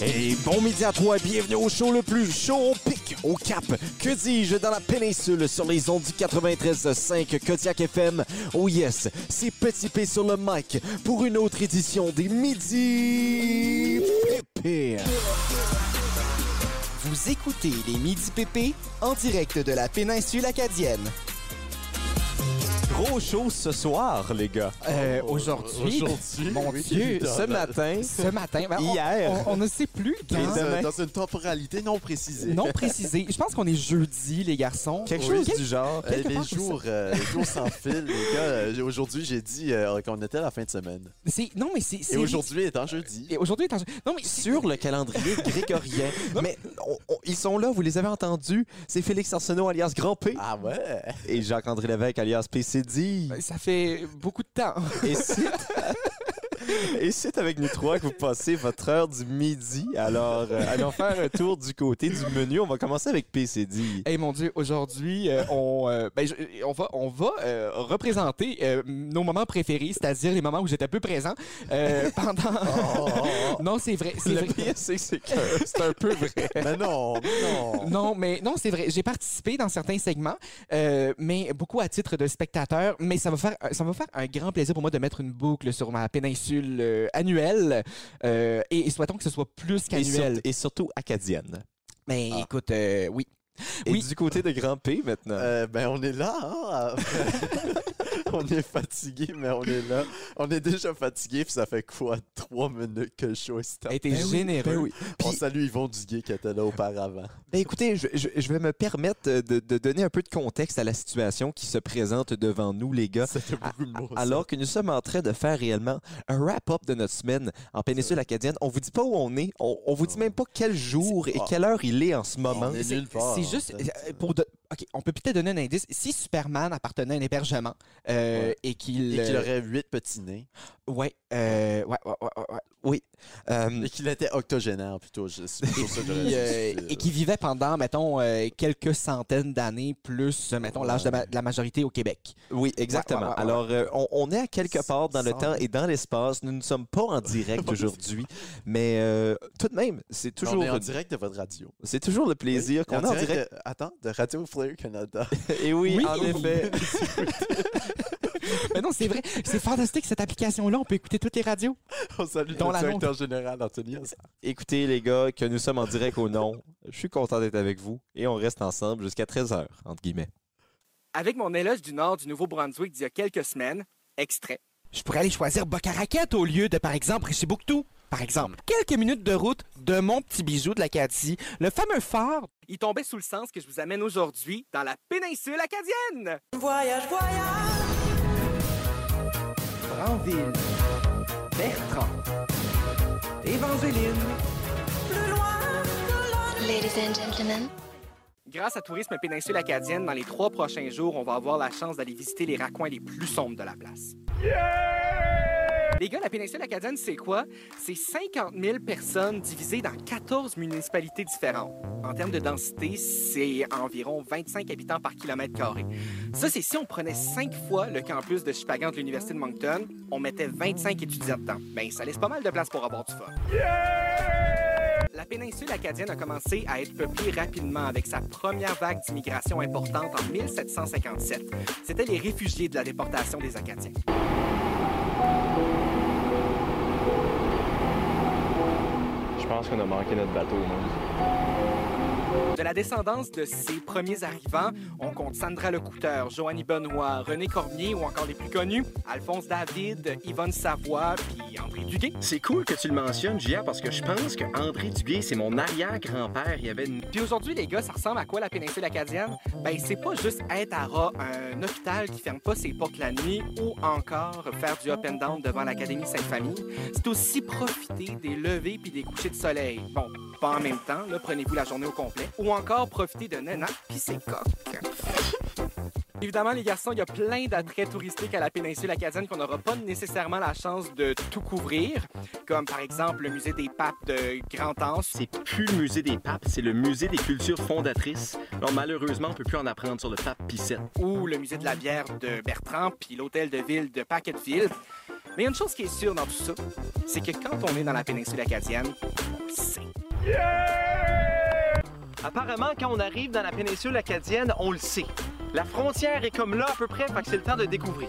Et bon midi à toi, bienvenue au show le plus chaud au pic, au cap, que dis-je, dans la péninsule, sur les ondes du 93.5 Kodiak FM. Oh yes, c'est Petit P sur le mic pour une autre édition des Midi. Vous écoutez les Midi PP en direct de la péninsule acadienne. Gros show ce soir, les gars. Euh, aujourd'hui, Aujourd'hui, mon oui, Dieu, Ce matin, ce matin, ben, on- Hier. on, on ne sait plus dans, quand. demain. dans une temporalité non précisée. Non précisé. Je pense qu'on est jeudi, les garçons. quelque Oui. chose du genre. Euh, quelque les, part comme jours, euh, les jours sans fil, les gars. euh, Aujourd'hui, j'ai dit euh, qu'on était à la fin de semaine. C'est non, mais c'est. Et aujourd'hui étant jeudi. Et aujourd'hui est en- Non, mais sur le calendrier grégorien. Mais on- on- ils sont là, vous les avez entendus. C'est Félix Arsenault alias Grand P Ah ouais? et Jacques-André Lévesque alias PCD. ça fait beaucoup de temps. Et. Et c'est avec nous trois que vous passez votre heure du midi. Alors, euh, allons faire un tour du côté du menu. On va commencer avec PCD. Eh mon Dieu, aujourd'hui, euh, on, euh, ben, je- on va, on va représenter nos moments préférés, c'est-à-dire les moments où j'étais peu présent pendant. non, c'est vrai, c'est Le vrai. pire, c'est que c'est c'est un peu vrai. Mais non, mais non. Non, mais non, c'est vrai. J'ai participé dans certains segments, mais beaucoup à titre de spectateur. Mais ça va faire, ça va faire un grand plaisir pour moi de mettre une boucle sur ma péninsule euh, annuelle. Euh, et, et souhaitons que ce soit plus Et, sur- qu'annuel. et surtout acadienne. Mais Ah. écoute, euh, oui. Et Oui. du côté de Grand P maintenant? Euh, ben, on est là, hein? on est fatigué, mais on est là. On est déjà fatigué, puis ça fait quoi? Trois minutes que le show est. Elle était Ben oui, généreux. ben oui. On Puis- salue Yvon Duguay qui était là auparavant. Ben écoutez, je, je- je vais me permettre de, de donner un peu de contexte à la situation qui se présente devant nous, les gars. C'était beaucoup de mots. ça. Alors que nous sommes en train de faire réellement un wrap-up de notre semaine en péninsule acadienne, on vous dit pas où on est, on, on vous dit même pas quel jour et quelle heure il est en ce moment. C'est nulle part. c'est juste en fait. euh, pour de- OK, on peut peut-être donner un indice. Si Superman appartenait à un hébergement euh, Ouais. et qu'il Et qu'il euh, aurait huit petits nez. ouais, euh, ouais, ouais, ouais. Oui. Euh, Et qu'il était octogénaire plutôt. je- euh, et qui vivait pendant, mettons, euh, quelques centaines d'années, plus, mettons, l'âge de, ma- de la majorité au Québec. oui, exactement. Ouais, ouais, ouais, ouais. Alors, euh, on, on est à quelque part dans le temps et dans l'espace. Nous ne sommes pas en direct aujourd'hui, mais euh, tout de même, c'est toujours, On est en direct de votre radio. c'est toujours le plaisir qu'on En a en direct direct. de- attends, de Radio Canada. Et oui, Oui. en effet. Mais non, c'est vrai. C'est fantastique, cette application-là. On peut écouter toutes les radios. On salue Dans le directeur général, Anthony. Écoutez, les gars, que nous sommes en direct ou non, je suis content d'être avec vous et on reste ensemble jusqu'à 13h, entre guillemets. Avec mon éloge du nord du Nouveau-Brunswick d'il y a quelques semaines, extrait. Je pourrais aller choisir Bocaraquette au lieu de, par exemple, Richibouctou. Par exemple, quelques minutes de route de mon petit bijou de l'Acadie, le fameux phare. Il tombait sous le sens que je vous amène aujourd'hui dans la péninsule acadienne. Voyage, voyage, Granville, Bertrand, Évangéline. plus loin que. Ladies and gentlemen, Grâce à Tourisme Péninsule Acadienne, dans les trois prochains jours, on va avoir la chance d'aller visiter les raccoins les plus sombres de la place. Les gars, la péninsule acadienne, c'est quoi? C'est 50 000 personnes divisées dans 14 municipalités différentes. En termes de densité, c'est environ 25 habitants par kilomètre carré. Ça, c'est si on prenait 5 fois le campus de Chupagan de l'Université de Moncton, on mettait 25 étudiants dedans. Ben, ça laisse pas mal de place pour avoir du fun. La péninsule acadienne a commencé à être peuplée rapidement avec sa première vague d'immigration importante en 1757. C'était les réfugiés de la déportation des Acadiens. Je pense qu'on a manqué notre bateau. De la descendance de ces premiers arrivants, on compte Sandra Lecouteur, Joanny Benoît, René Cormier ou encore les plus connus, Alphonse David, Yvonne Savoie, puis André Duguay. C'est cool que tu le mentionnes, Gia, parce que je pense que André Duguay, c'est mon arrière-grand-père. Il y avait une Puis aujourd'hui, les gars, ça ressemble à quoi la péninsule acadienne? Ben, c'est pas juste être à ras, un hôpital qui ferme pas ses portes la nuit ou encore faire du up and down devant l'Académie Sainte-Famille. C'est aussi profiter des levées puis des couchers de soleil. Bon, pas en même temps, là, prenez-vous la journée au complet. Ou encore profiter de Nana puis ses coques. Évidemment, les garçons, il y a plein d'attraits touristiques à la péninsule acadienne qu'on n'aura pas nécessairement la chance de tout couvrir, comme par exemple le musée des papes de Grand-Anse. C'est plus le musée des papes, c'est le musée des cultures fondatrices. Alors malheureusement, on peut plus en apprendre sur le pape VII. ou le musée de la bière de Bertrand, puis l'hôtel de ville de Packettfield. Mais il y a une chose qui est sûre dans tout ça, c'est que quand on est dans la péninsule acadienne, c'est Apparemment, quand on arrive dans la péninsule acadienne, on le sait. La frontière est comme là à peu près, fait que c'est le temps de découvrir.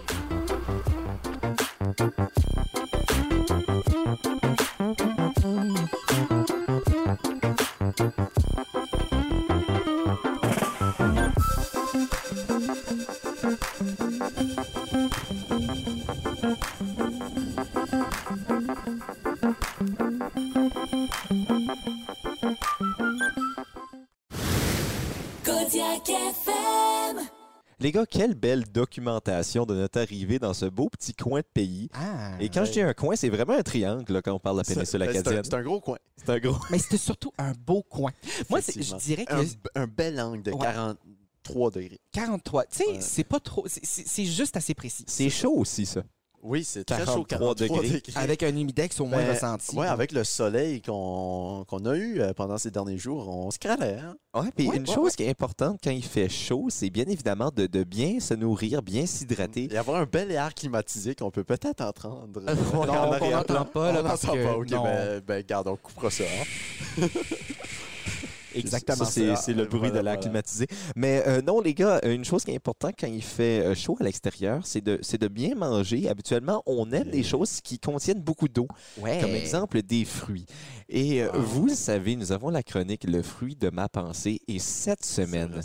Les gars, quelle belle documentation de notre arrivée dans ce beau petit coin de pays. Ah. Et quand je dis un coin, c'est vraiment un triangle là, quand on parle de la péninsule Ben, c'est un- acadienne. C'est un gros coin. C'est un gros. Mais c'était surtout un beau coin. Moi, je dirais que Un, un bel angle de Ouais. 43 degrés. 43, tu sais, Ouais. c'est pas trop. c'est juste assez précis. C'est chaud aussi, ça. Oui, c'est très chaud, 43 43 degrés. degrés. Avec un humidex au moins Ben, ressenti. Ouais, avec le soleil qu'on qu'on a eu euh, pendant ces derniers jours, on se cralait. Hein? Ouais, puis Ouais, une ouais, chose ouais. qui est importante quand il fait chaud, c'est bien évidemment de, de bien se nourrir, bien s'hydrater. Et avoir un bel air climatisé qu'on peut peut-être entendre. Euh, non, on n'entend pas, là, On parce n'entend que- pas, ok, non. ben, ben, garde, on coupera ça. hein. Exactement. Ça, c'est le bruit Voilà, de l'air voilà. climatisé. Mais euh, non, les gars, une chose qui est importante quand il fait euh, chaud à l'extérieur, c'est de, de bien manger. Habituellement, on aime des choses qui contiennent beaucoup d'eau, Ouais. comme exemple des fruits. Et euh, vous le savez, nous avons la chronique Le fruit de ma pensée. Et cette semaine.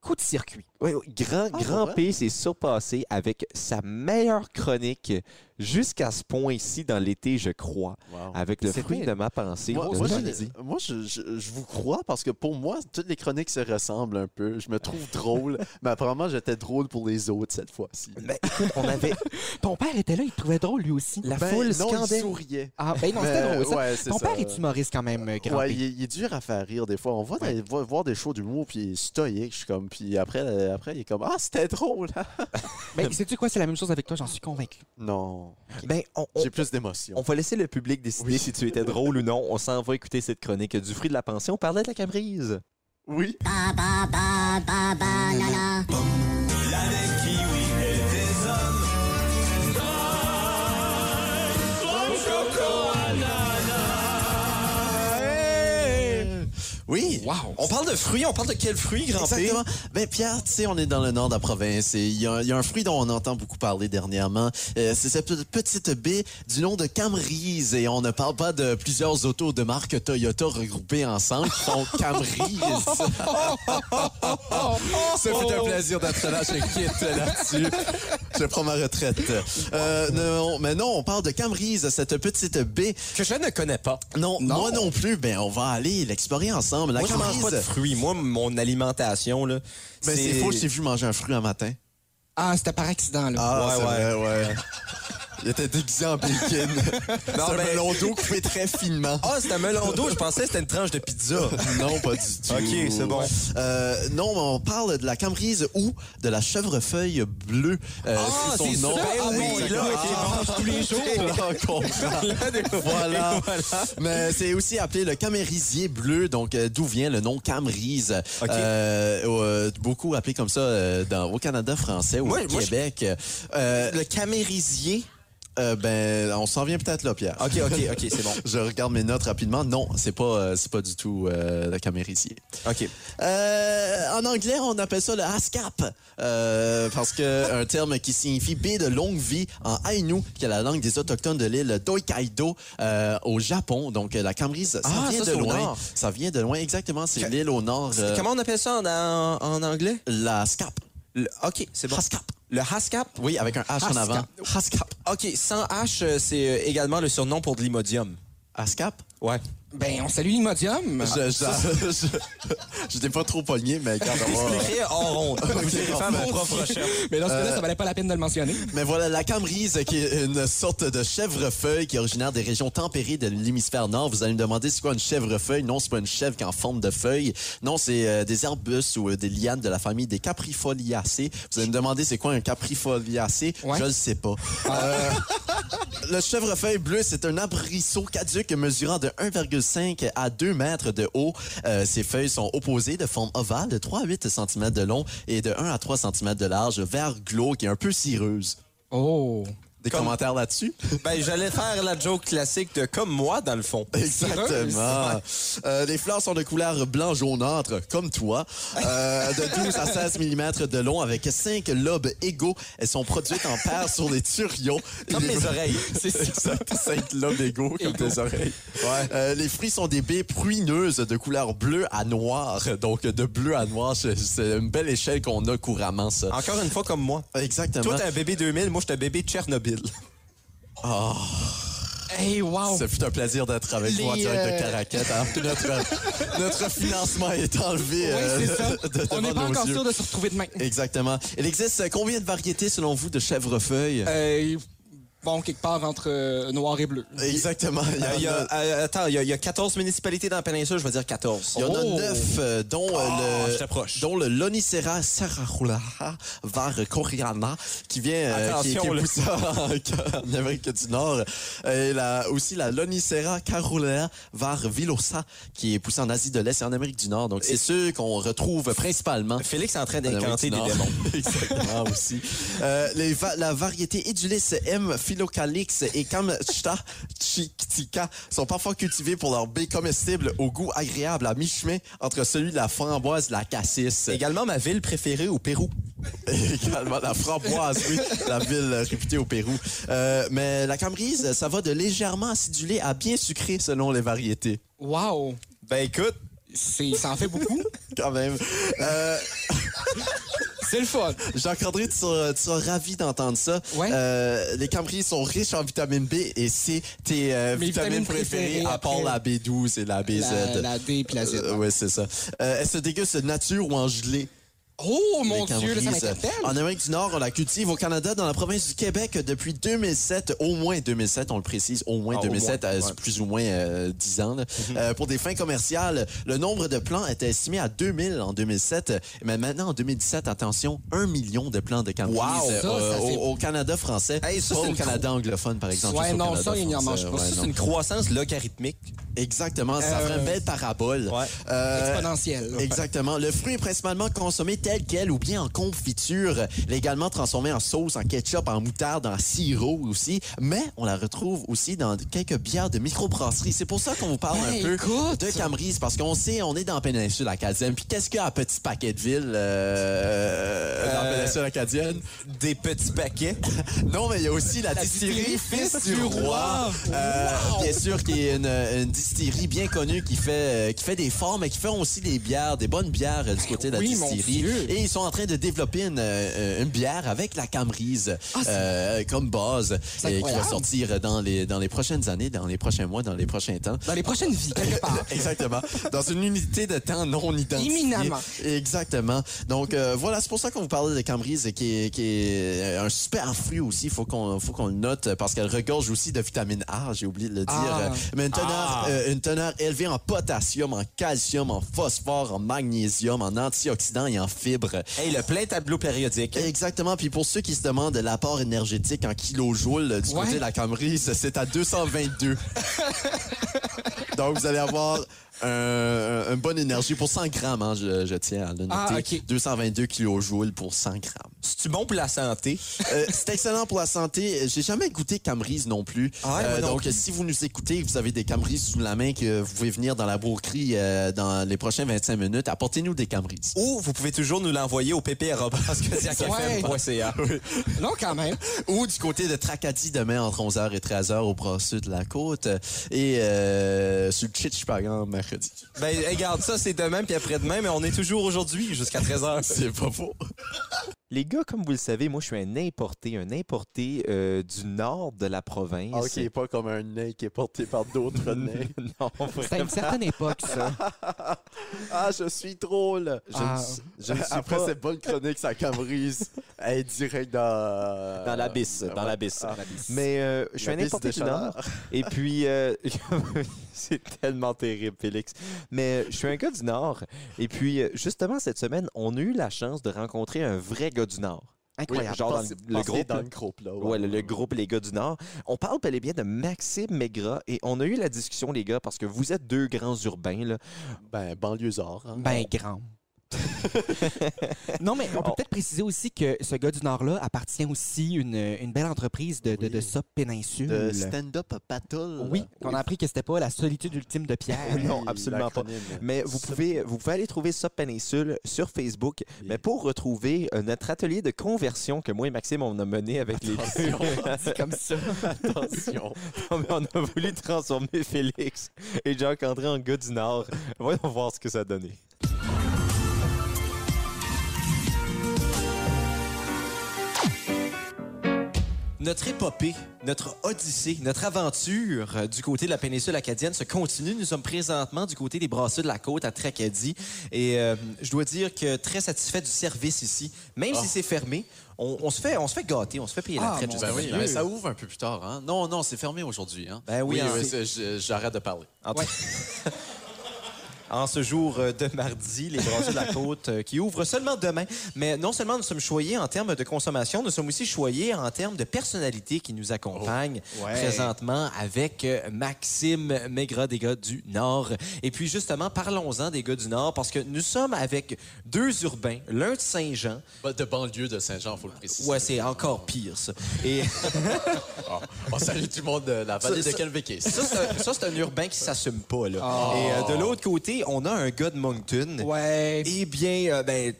Coup de circuit. Oui, oui, Grand, Ah, Grand P s'est surpassé avec sa meilleure chronique jusqu'à ce point-ci dans l'été, je crois, Wow. avec le fruit de ma pensée. Moi, je, moi, je- je- je vous crois parce que pour moi, toutes les chroniques se ressemblent un peu. Je me trouve drôle, mais apparemment, j'étais drôle pour les autres cette fois-ci. Mais écoute, on avait Ton père était là, il te trouvait drôle lui aussi. la Ben, foule non, il scandait. souriait. Ah, ben non, c'était drôle ça. ouais, c'est Ton ça. père est humoriste quand même, euh, grand Ouais, P. il, est- il est dur à faire rire des fois. On voit, Ouais. des- voir des shows d'humour, puis il est stoïque. Je suis comme, puis après, euh, après, il est comme, ah, c'était drôle. Ben, sais-tu quoi, c'est la même chose avec toi, j'en suis convaincu. non, Ben, on, on- j'ai plus d'émotion. on va laisser le public décider si tu étais drôle ou non. On s'en va écouter cette chronique du fruit de la pensée. On parlait de la cabrise. Oui. Oui. Wow! On parle de fruits, on parle de quel fruit, grand P? Exactement. Ben Pierre, tu sais, on est dans le nord de la province et il y, a il y a un fruit dont on entend beaucoup parler dernièrement. Euh, c'est cette pe- petite baie du nom de Camerise et on ne parle pas de plusieurs autos de marque Toyota regroupées ensemble qui font Camerise. Ça fait un plaisir d'être là, je quitte là-dessus. Je prends ma retraite. Euh, non, mais non, on parle de Camerise, cette petite baie. Que je ne connais pas. Non, moi non plus. Ben, on va aller l'explorer ensemble. La Moi, je mange pas de fruits. Moi, mon alimentation, là, Ben, c'est faux, je t'ai vu manger un fruit un matin. Ah, c'était par accident, là. Ah, Ouais, ouais. ouais. Il était déguisé en bacon. c'est un ben- melon d'eau coupé très finement. Ah, c'est un melon d'eau. Je pensais que c'était une tranche de pizza. Non, pas du tout. Ok, c'est bon. Euh, non, mais on parle de la camerise ou de la chevrefeuille bleue. Euh, Ah, son c'est nom. ça? Ah oui, là, tous les jours. Là, on comprend. voilà. Mais c'est aussi appelé le camérisier bleu, donc euh, d'où vient le nom camerise. Ok. Euh, euh, beaucoup appelé comme ça dans, au Canada français ou au je- Québec. Euh, Le camérisier. Euh, ben, on s'en vient peut-être là, Pierre. OK, OK, OK, c'est bon. Je regarde mes notes rapidement. Non, c'est pas, euh, c'est pas du tout euh, le camérisier. OK. Euh, en anglais, on appelle ça le ASCAP, parce que un terme qui signifie baie de longue vie en Ainu, qui est la langue des autochtones de l'île d'Hokkaido euh, au Japon. Donc la camerise, ça Ah, vient ça, de loin. Ça vient de loin, exactement. C'est Que- l'île au nord. Comment on appelle ça en, en, en anglais? La SCAP. Le- OK, c'est bon. Haskap. Le Haskap? Oui, avec un H en avant. Haskap. OK, sans H, euh, c'est euh, également le surnom pour de l'imodium. Haskap. Ouais. Ben, on salue l'Imodium. Je, je, je, je pas trop pogné, mais quand on va- Expliquez hors honte. Mais dans ce cas-là, ça valait pas la peine de le mentionner. Mais voilà, la camerise, qui est une sorte de chèvrefeuille qui est originaire des régions tempérées de l'hémisphère nord. Vous allez me demander c'est quoi une chèvrefeuille? Non, c'est pas une chèvre qui est en forme de feuille. Non, c'est euh, des arbustes ou euh, des lianes de la famille des caprifoliacées. Vous allez me demander c'est quoi un caprifoliacé? Ouais. Je le sais pas. Euh, le chèvrefeuille bleu, c'est un arbrisseau caduque mesurant de 1,5 à 2 mètres de haut. Euh, ses feuilles sont opposées de forme ovale de 3 à 8 cm de long et de 1 à 3 cm de large, vert glauque et un peu cireuse. Oh. Des commentaires là-dessus? Ben, j'allais faire la joke classique de comme moi, dans le fond. Exactement. Euh, les fleurs sont de couleur blanc jaunâtre, comme toi, euh, de 12 à 16 mm de long, avec 5 lobes égaux. Elles sont produites en paires sur les turions. Comme Les- mes oreilles. C'est ça, 5 lobes égaux, comme tes oreilles. Euh, les fruits sont des baies pruineuses de couleur bleu à noir. Donc, de bleu à noir, c'est- une belle échelle qu'on a couramment, ça. Encore une fois, comme moi. Exactement. Toi, t'es un bébé 2000, moi, j'étais un bébé Tchernobyl. Hey, wow. Ça fut un plaisir d'être avec Les, vous en direct euh, de Caracat. Alors que notre, notre financement est enlevé Oui, euh, c'est ça. de- devant On n'est pas encore yeux. sûr de se retrouver demain. Exactement. Il existe euh, combien de variétés, selon vous, de chèvrefeuille? Euh, quelque part entre euh, noir et bleu. Exactement. Il y, en Il y a, a, euh, attends, il y, a, il y a 14 municipalités dans la péninsule, je vais dire 14. il y en a Oh. neuf, euh, dont, euh, Ah, le, je t'approche. dont le Lonicera sarahula var coriana, qui vient, euh, qui, qui Attention, est là. en, en Amérique du Nord. Et la, aussi la Lonicera carolea var villosa, qui est poussée en Asie de l'Est et en Amérique du Nord. Donc, c'est ceux qu'on retrouve principalement Félix est en train d'incanter des démons. Exactement aussi. Euh, les va- la variété Edulis M, Philocalix et Kamchta Chiktika sont parfois cultivées pour leur baie comestible au goût agréable à mi-chemin entre celui de la framboise et la cassis. Également ma ville préférée au Pérou. Également la framboise, oui, la ville réputée au Pérou. Euh, mais la camerise, ça va de légèrement acidulé à bien sucré selon les variétés. Wow. Ben écoute, C'est, ça en fait beaucoup. Quand même. Euh, C'est le fun. Jacques-André, tu seras, tu seras ravi d'entendre ça. Ouais. Euh, les cambris sont riches en vitamine B et c'est tes euh, vitamines vitamines préférées, à part la B12 et la BZ. La, la D puis la Z. Euh, ouais, c'est ça. Euh, elle se déguste nature ou en gelée? Oh mon Dieu, là, ça m'interpelle. En Amérique du Nord, on la cultive au Canada, dans la province du Québec depuis 2007, au moins 2007, on le précise, au moins Ah, au 2007, moins, euh, ouais. plus ou moins euh, 10 ans. là. Euh, pour des fins commerciales, le nombre de plants était estimé à 2000 en 2007, mais maintenant en 2017, attention, 1 million de plants de cambris Wow, euh, ça, au, Canada français, Hey, ça, pas au Canada anglophone, par exemple. Ouais, non, ça, il n'y en mange pas. ouais, c'est une croissance logarithmique. Exactement, ça ferait une belle parabole. Ouais. Exponentielle. Exactement. Le fruit est principalement consommé tel quel ou bien en confiture. Il est également transformé en sauce, en ketchup, en moutarde, en sirop aussi. Mais on la retrouve aussi dans quelques bières de microbrasserie. C'est pour ça qu'on vous parle Ben, un peu écoute. de Camerise, parce qu'on sait, on est dans la péninsule acadienne. Puis qu'est-ce qu'il y a à Petit Paquet de Ville euh, dans la Euh, péninsule acadienne? Des petits paquets. Non, mais il y a aussi la, La distillerie Fils du Roi. Euh, Bien sûr, qui est une, une distillerie bien connue qui fait, euh, qui fait des formes, mais qui fait aussi des bières, des bonnes bières euh, du côté de la oui, distillerie. Et ils sont en train de développer une, euh, une bière avec la Camerise Ah, euh, comme base C'est et qui va sortir dans les, dans les prochaines années, dans les prochains mois, dans les prochains temps. Dans les prochaines vies, quelque part. Exactement. Dans une unité de temps non identifiée. Éminemment. Exactement. Donc euh, voilà, c'est pour ça qu'on vous parlait de Cambrise, qui est, qui est un super fruit aussi. Il faut qu'on faut qu'on le note parce qu'elle regorge aussi de vitamine A. J'ai oublié de le dire. Ah. Mais une teneur, euh, une teneur élevée en potassium, en calcium, en phosphore, en magnésium, en antioxydants et en fibres. Hey, le plein tableau périodique. Exactement. Puis pour ceux qui se demandent l'apport énergétique en kilojoules du Ouais. côté de la Camerise, c'est à 222. Donc vous allez avoir un- une bonne énergie pour 100 grammes, hein, je, je tiens à le noter. Ah, ok. 222 kilojoules pour 100 grammes. C'est-tu bon pour la santé? Euh, c'est excellent pour la santé. J'ai jamais goûté Camerise non plus. Ah non donc, plus. si vous nous écoutez, que vous avez des Camerises sous la main, que vous pouvez venir dans la broquerie euh, dans les prochains 25 minutes, apportez-nous des Camerises. Ou vous pouvez toujours nous l'envoyer au pp.ca. Non, quand même. Ou du côté de Tracadie demain entre 11h et 13h au bras sud de la côte. Et euh, sur le Chitchpagan mercredi. Ben, regarde, ça, c'est demain puis après-demain, mais on est toujours aujourd'hui jusqu'à 13h. C'est pas faux. Les gars, comme vous le savez, moi, je suis un importé, un importé euh, du nord de la province. Ah, OK, pas comme un nain qui est porté par d'autres nains. non, C'est à une certaine époque, ça. Ah, je suis drôle. Je, Ah. ne, je ne suis Après pas... cette cette bonne chronique, ça camerise. Elle est direct dans... Dans l'abysse, dans ouais. l'abysse. Ah. Mais euh, je suis un importé du Nord. Et puis, euh, c'est tellement terrible, Félix. Mais euh, je suis un gars du Nord. Et puis, euh, justement, cette semaine, on a eu la chance de rencontrer un vrai gars du Nord. Incroyable. Genre dans le, groupe. dans le groupe, là. Ouais, le, le groupe Les gars du Nord. On parle bel et bien de Maxime Maigrat et on a eu la discussion, les gars, parce que vous êtes deux grands urbains. Là. Ben, banlieusard. Hein? Ben, grand. non, mais on peut Oh. peut-être préciser aussi que ce gars du Nord-là appartient aussi une, une belle entreprise de, de, Oui. de Péninsule. de stand-up battle. Oui, qu'on a appris que c'était pas la solitude ultime de Pierre. Non, absolument pas. Mais vous pouvez, vous pouvez aller trouver ça Péninsule sur Facebook. Mais pour retrouver euh, notre atelier de conversion que moi et Maxime on a mené avec les deux. C'est comme ça. Attention. On a voulu transformer Félix et Jacques-André en gars du Nord. Voyons voir ce que ça a donné. Notre épopée, notre odyssée, notre aventure euh, du côté de la péninsule acadienne se continue. Nous sommes présentement du côté des brasseurs de la côte à Tracadie. Et euh, je dois dire que très satisfait du service ici. Même si c'est fermé, on, on se fait, on se fait gâter, on se fait payer la Ah, traite. Ben oui, mais ça ouvre un peu plus tard. Hein? Non, non, c'est fermé aujourd'hui. Hein? Ben oui, oui, hein. oui, j'arrête de parler. En, tout- En ce jour euh, de mardi, les Brasseurs de la Côte euh, qui ouvrent seulement demain. Mais non seulement nous sommes choyés en termes de consommation, nous sommes aussi choyés en termes de personnalité qui nous accompagne Ouais. présentement avec euh, Maxime Maigrat des gars du Nord. Et puis justement, parlons-en des gars du Nord parce que nous sommes avec deux urbains, l'un de Saint-Jean. Bah, De banlieue de Saint-Jean, il faut le préciser. Ouais, c'est encore pire ça. Et Ah, On salue tout le monde de la vallée Ça- de Calvéqué. ça, c'est un- ça, c'est un urbain qui s'assume pas. Là. Et euh, de l'autre côté, on a un gars de Moncton. Ouais. Eh bien, euh, ben,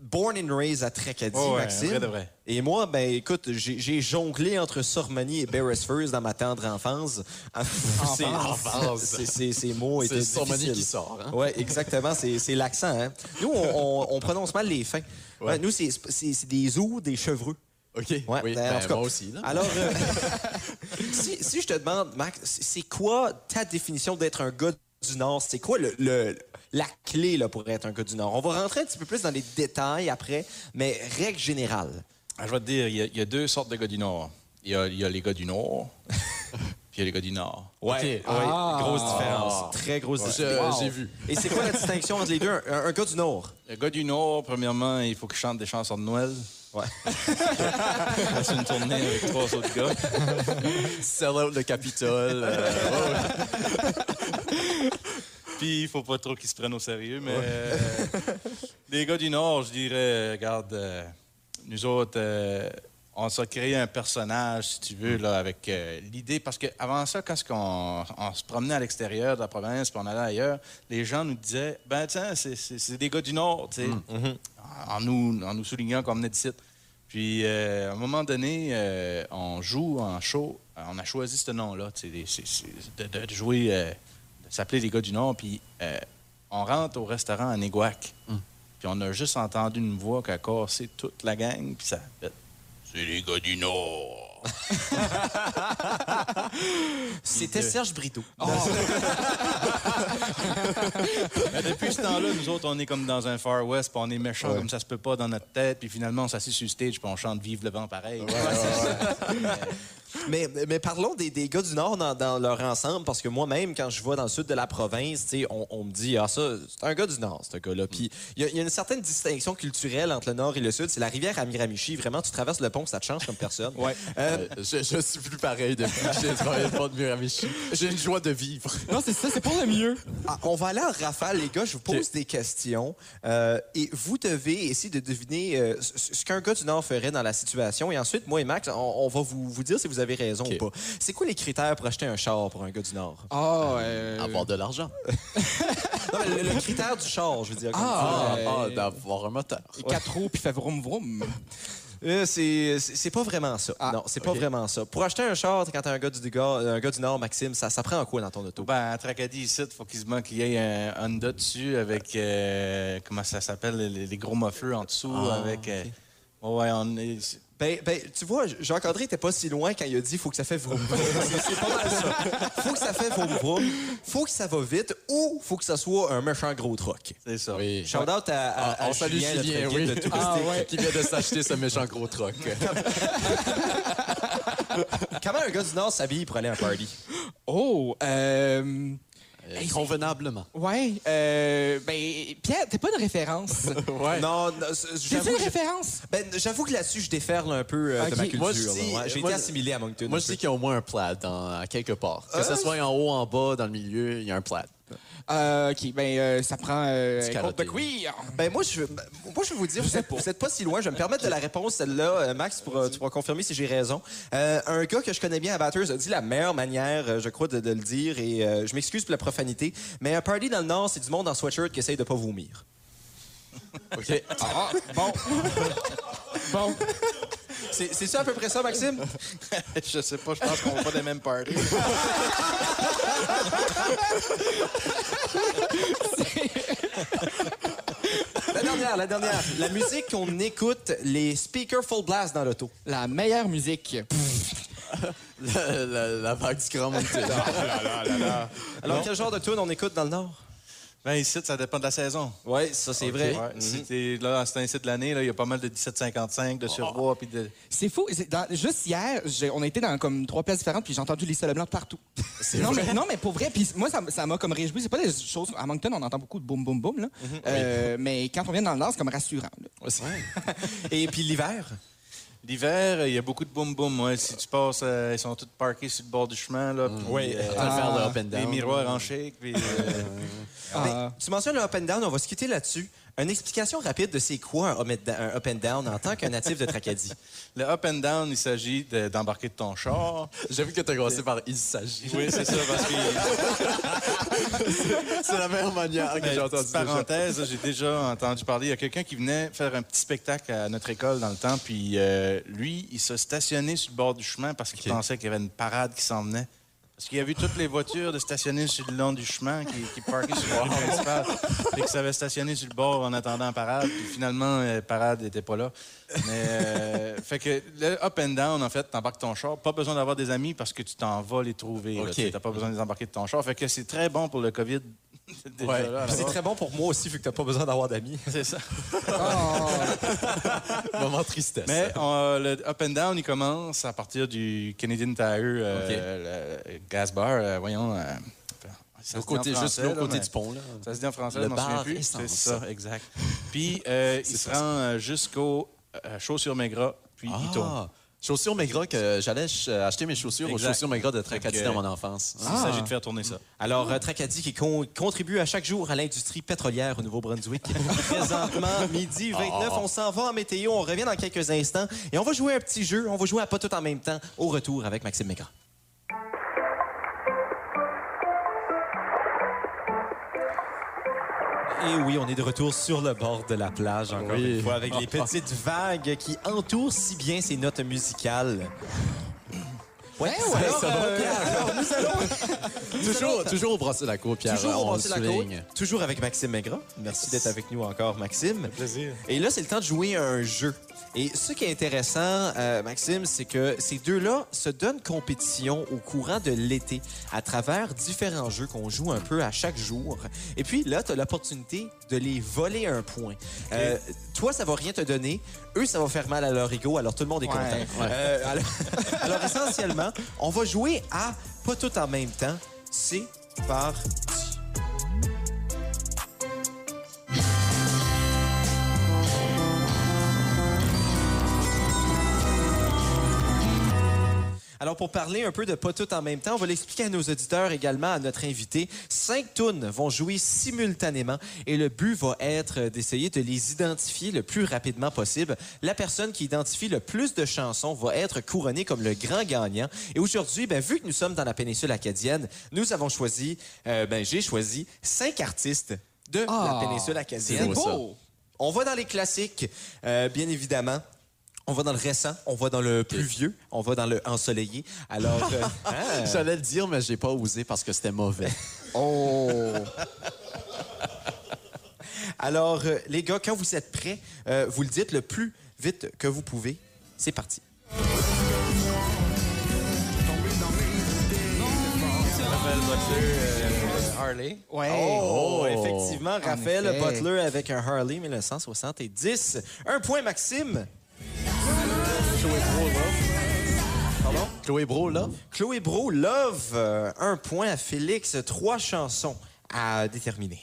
born and raised à Tracadie, Oh ouais, Maxime. vrai de vrai. Et moi, ben, écoute, j'ai jonglé entre Sormani et Beresford dans ma tendre enfance. C'est- Enfance. Ces mots étaient C'est Sormani qui sort. Hein? Oui, exactement. C'est l'accent. Hein? Nous, on, on- on prononce mal les fins. Ouais. Ouais, nous, c'est des ou des chevreux. OK. Ouais, oui, ben, en ben, tout cas, moi aussi. Là. Alors, euh, si, si je te demande, Max, c'est quoi ta définition d'être un gars du Nord? C'est quoi le, le- la clé là, pour être un gars du Nord? On va rentrer un petit peu plus dans les détails après, mais règle générale. Ah, je vais te dire, il y, a, il y a deux sortes de gars du Nord. Il y a, il y a les gars du Nord, puis il y a les gars du Nord. Ouais, Ah. grosse différence. Très grosse différence. J'ai vu. Et c'est quoi la distinction entre les deux? Un, un gars du Nord. Le gars du Nord, premièrement, il faut qu'il chante des chansons de Noël. Ouais. C'est une tournée avec trois autres gars. Sell out le Capitole. euh, Puis il faut pas trop qu'ils se prennent au sérieux, mais euh, les gars du Nord, je dirais, euh, regarde, euh, nous autres, euh, on s'est créé un personnage, si tu veux, là, avec euh, l'idée, parce qu'avant ça, quand on, on se promenait à l'extérieur de la province, puis on allait ailleurs, les gens nous disaient, ben tiens, c'est- des gars du Nord, tu sais, en, nous, en nous soulignant qu'on venait d'ici. Puis, euh, à un moment donné, euh, on joue en show. euh, On a choisi ce nom-là, tu sais, de, de jouer, euh, s'appeler les gars du Nord. Puis, euh, on rentre au restaurant à Néguac. Puis, on a juste entendu une voix qui a cassé toute la gang. Puis, ça a fait C'est les gars du Nord. C'était Serge Brito. Mais depuis ce temps-là, nous autres, on est comme dans un Far West, puis on est méchants comme ça se peut pas dans notre tête. Puis, finalement, on s'assied sur le stage, puis on chante Vive le vent pareil. Mais, mais parlons des, des gars du Nord dans, dans leur ensemble, parce que moi-même, quand je vais dans le sud de la province, tu sais, on, on me dit, ah, ça, c'est un gars du Nord, ce gars-là. Puis il y, a- il y a une certaine distinction culturelle entre le Nord et le Sud. C'est la rivière Amiramichi. Vraiment, tu traverses le pont, ça te change comme personne. Ouais. Euh, je, je suis plus pareil depuis que j'ai le pont de Miramichi. J'ai une joie de vivre. Non, c'est ça, c'est pour le mieux. ah, on va aller en rafale, les gars. Je vous pose des questions. euh, et vous devez essayer de deviner euh, ce ce qu'un gars du Nord ferait dans la situation. Et ensuite, moi et Max, on, on va vous, vous dire si vous avez raison OK. ou pas. C'est quoi les critères pour acheter un char pour un gars du Nord? Ah, euh, Avoir de l'argent. Non, mais le, le critère du char, je veux dire. comme Ah. Ah, d'avoir un moteur. quatre roues puis fait vroom vroom. Euh, c'est pas vraiment ça. Ah, non, c'est pas vraiment ça. Pour acheter un char, quand t'es un gars du, gars, un gars du Nord, Maxime, ça, ça prend quoi dans ton auto? Ben, à Tracadie, ici, il faut qu'il y ait un Honda dessus avec, euh, comment ça s'appelle, les, les gros mufflers en dessous, Ah, avec... euh, Ouais, on est. Ben, ben, tu vois, Jacques-André était pas si loin quand il a dit faut que ça fait vroom. C'est- pas mal ça. Faut que ça fait vroom vroom, faut que ça va vite ou faut que ça soit un méchant gros truck. C'est ça. Oui. Shout out à, à, Ah, à on salue Julien, oui. de touristique. Ah, ouais. Qui vient de s'acheter ce méchant gros truck. Comment un gars du Nord s'habille pour aller à un party? Oh, euh... Convenablement. Ouais, euh... Ben, Pierre, t'es pas une référence. Ouais. Non, non, j'avoue une référence? ben, j'avoue que là-dessus, je déferle un peu euh, de ma culture. Moi, je là, dis- ouais. J'ai moi, été assimilé à Moncton. Moi, je dis qu'il y a au moins un plaid dans, à quelque part. Que ce soit en haut, en bas, dans le milieu, il y a un plaid. Euh, OK, ben, euh, ça prend euh, un compte de cuir. Ben moi je, ben, moi, je vais vous dire, vous êtes, vous êtes pas si loin. Je vais me permettre de la réponse, celle-là. Euh, Max, tu pourras, tu pourras confirmer si j'ai raison. Euh, un gars que je connais bien à Batters a dit la meilleure manière, euh, je crois, de, de le dire, et euh, je m'excuse pour la profanité, mais un party dans le Nord, c'est du monde en sweatshirt qui essaye de pas vomir. OK. Ah, bon. bon. C'est c'est ça à peu près ça, Maxime? je sais pas, je pense qu'on va pas des mêmes parties. La dernière, la dernière. La musique qu'on écoute, les speakers full blast dans l'auto. La meilleure musique. la, la- la vague du Grand Mountain. Alors, quel genre de tune on écoute dans le Nord? Ben, ici, ça dépend de la saison. Oui, ça c'est vrai. Ouais, Mhm. si t'es là, à cet incite de l'année, là, il y a pas mal de 1755, de surbois, puis de. C'est fou. C'est dans- juste hier, on a été dans comme trois places différentes, puis j'ai entendu Lisa Leblanc partout. non, mais, non, mais pour vrai, puis moi, ça m'a comme réjoui. C'est pas des choses. À Moncton, on entend beaucoup de boum, boum, boum, là. Euh, Mais quand on vient dans le Nord, c'est comme rassurant. là. Et puis l'hiver? L'hiver, il y a beaucoup de boum boum. Ouais. Si tu passes, euh, ils sont tous parqués sur le bord du chemin. Là, puis, Oui. euh, les miroirs en shake. Puis, euh, Ben, tu mentionnes le up and down, on va se quitter là-dessus. Une explication rapide de c'est quoi un up and down, en tant qu'un natif de Tracadie? le up and down, il s'agit de- d'embarquer de ton char. J'ai vu que tu as commencé par « il s'agit Oui, c'est ça, parce que. ». C'est la meilleure manière que Ben, j'ai entendue. petite parenthèse, j'ai déjà entendu parler. Il y a quelqu'un qui venait faire un petit spectacle à notre école dans le temps, puis euh, lui, il s'est stationné sur le bord du chemin parce qu'il pensait qu'il y avait une parade qui s'en venait. Parce qu'il a vu toutes les voitures de stationner sur le long du chemin qui, qui sur la rue principale. Fait que ça avait stationné sur le bord en attendant la parade. Puis finalement, la parade n'était pas là. Mais, euh, fait que le up and down, en fait, t'embarques ton char. Pas besoin d'avoir des amis parce que tu t'en vas les trouver. Tu T'as pas besoin de les embarquer de ton char. Fait que c'est très bon pour le COVID. Ouais. Puis c'est très bon pour moi aussi, vu que t'as pas besoin d'avoir d'amis. C'est ça. Moment tristesse. Mais on- le up and down, il commence à partir du Canadian Tire euh, le gas bar. euh, voyons. euh, ça se côté, juste l'autre côté du pont, là. Ça se dit en français, Le je m'en souviens bar plus. C'est ça, exact. Puis, euh, il se rend euh, jusqu'au euh, Chaussures-Maigrat, puis il tourne. Ah, chaussures Maigrat, que j'allais ch- acheter mes chaussures aux Exact. chaussures Maigrat de Tracadie dans euh, mon enfance. Il s'agit de faire tourner ça. Alors, euh, Tracadie qui con- contribue à chaque jour à l'industrie pétrolière au Nouveau-Brunswick. Présentement, midi 29, on s'en va en météo. On revient dans quelques instants et on va jouer un petit jeu. On va jouer à pas tout en même temps au retour avec Maxime Mégra. Et oui, on est de retour sur le bord de la plage, encore Oui. une fois, avec les petites vagues qui entourent si bien ces notes musicales. Ouais, alors, euh, alors, nous allons toujours, toujours au brasser la cour, Pierre. Toujours au Brasser la toujours avec Maxime Maigrat. Merci d'être avec nous encore, Maxime. Plaisir. Et là, c'est le temps de jouer à un jeu. Et ce qui est intéressant, euh, Maxime, c'est que ces deux-là se donnent compétition au courant de l'été à travers différents jeux qu'on joue un peu à chaque jour. Et puis là, tu as l'opportunité de les voler un point. Euh, toi, ça va rien te donner. Eux, ça va faire mal à leur ego, alors tout le monde est Ouais, content. Euh, alors, alors, essentiellement, on va jouer à pas tout en même temps. C'est parti. Alors, pour parler un peu de pas tout en même temps, on va l'expliquer à nos auditeurs également, à notre invité. Cinq tunes vont jouer simultanément et le but va être d'essayer de les identifier le plus rapidement possible. La personne qui identifie le plus de chansons va être couronnée comme le grand gagnant. Et aujourd'hui, ben, vu que nous sommes dans la péninsule acadienne, nous avons choisi, euh, ben, j'ai choisi cinq artistes de Ah, la péninsule C'est acadienne. beau, ça. beau. On va dans les classiques, euh, bien évidemment. On va dans le récent, on va dans le plus vieux, on va dans le ensoleillé. Alors, euh, hein, J'allais le dire, mais j'ai pas osé parce que c'était mauvais. Oh. alors euh, les gars, quand vous êtes prêts, euh, vous le dites le plus vite que vous pouvez. C'est parti. Raphaël Butler, Harley. Ouais. Oh, effectivement, En Raphaël. Butler avec un Harley 1970. Un point, Maxime. Chloé Bro, là. Chloé Bro, Love. euh, un point à Félix. Trois chansons à déterminer.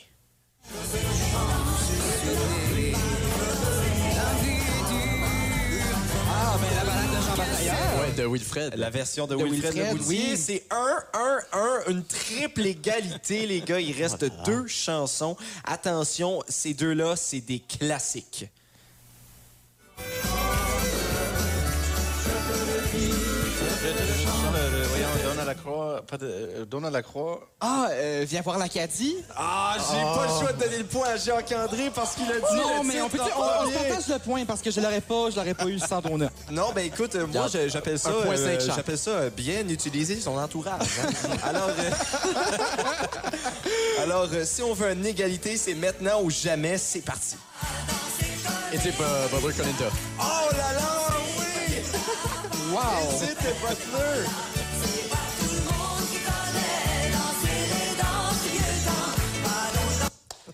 Ah, la balade de Jean Batailleur. Ouais, de Wilfred. La version de, De Wilfred, oui. c'est 1, 1, 1, une triple égalité, les gars. Il reste deux chansons. Attention, ces deux-là, c'est des classiques. Lacroix, pas de, euh, Donald Lacroix. Ah, euh, viens voir l'Acadie. Ah, j'ai pas le choix de donner le point à Jacques-André parce qu'il a dit Non, le mais on, peut on, on partage le point parce que je l'aurais pas, je l'aurais pas eu sans Dona. Non, ben écoute, euh, moi, je- j'appelle ça, euh, j'appelle ça euh, bien utiliser son entourage. hein. Alors, euh, alors euh, si on veut une égalité, c'est maintenant ou jamais. C'est parti. Et c'est pas Barbara Colinta. Oh là là, oui! Wow! C'était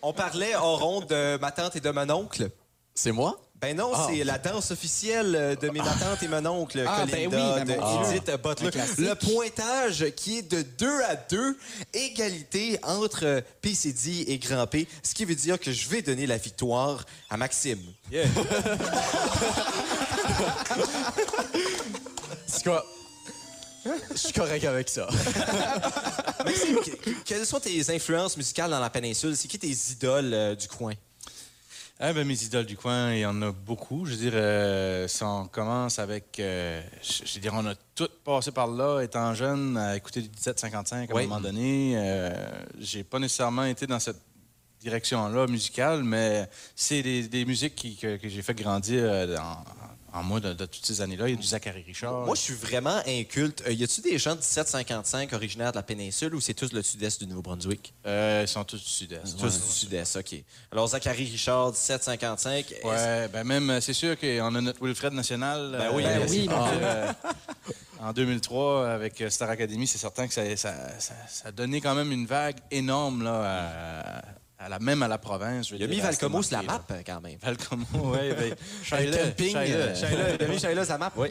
On parlait en ronde de ma tante et de mon oncle. C'est moi? Ben non, Ah. c'est la danse officielle de mes ma tante et mon oncle, Ah, ben oui, ben de Butler. Le pointage qui est de 2 à 2, égalité entre PCD et Grand P, ce qui veut dire que je vais donner la victoire à Maxime. C'est quoi? Je suis correct avec ça. Maxime, que- quelles sont tes influences musicales dans la péninsule? C'est qui tes idoles euh, du coin? Ah ben, mes idoles du coin, il y en a beaucoup. Je veux dire, euh, si on commence avec... euh, je je veux dire, on a tous passé par là, étant jeune, à écouter du 1755 à Oui. un moment donné. Euh, J'ai pas nécessairement été dans cette direction-là musicale, mais c'est des, des musiques qui- que, que j'ai fait grandir euh, en, en moi de, de toutes ces années-là. Il y a du Zachary Richard. Moi, je suis vraiment inculte. Euh, y a-tu des gens de 1755 originaires de la péninsule ou c'est tous le sud-est du Nouveau-Brunswick? Euh, ils sont tous du sud-est. Tous ouais. du sud-est, OK. Alors, Zachary Richard, 1755. est-ce- Ouais, ben même, euh, c'est sûr qu'on a notre Wilfred national. Ben oui, ben oui, en 2003, avec Star Academy, c'est certain que ça, ça, ça- ça a donné quand même une vague énorme, là, à, à la, même à la province. je veux Il a mis Valcomo sur la map, là. euh, quand même. Valcomo, oui. Ben, Shaila, camping, Shaila, euh, Shaila. il a mis Shaila sur la map. Oui.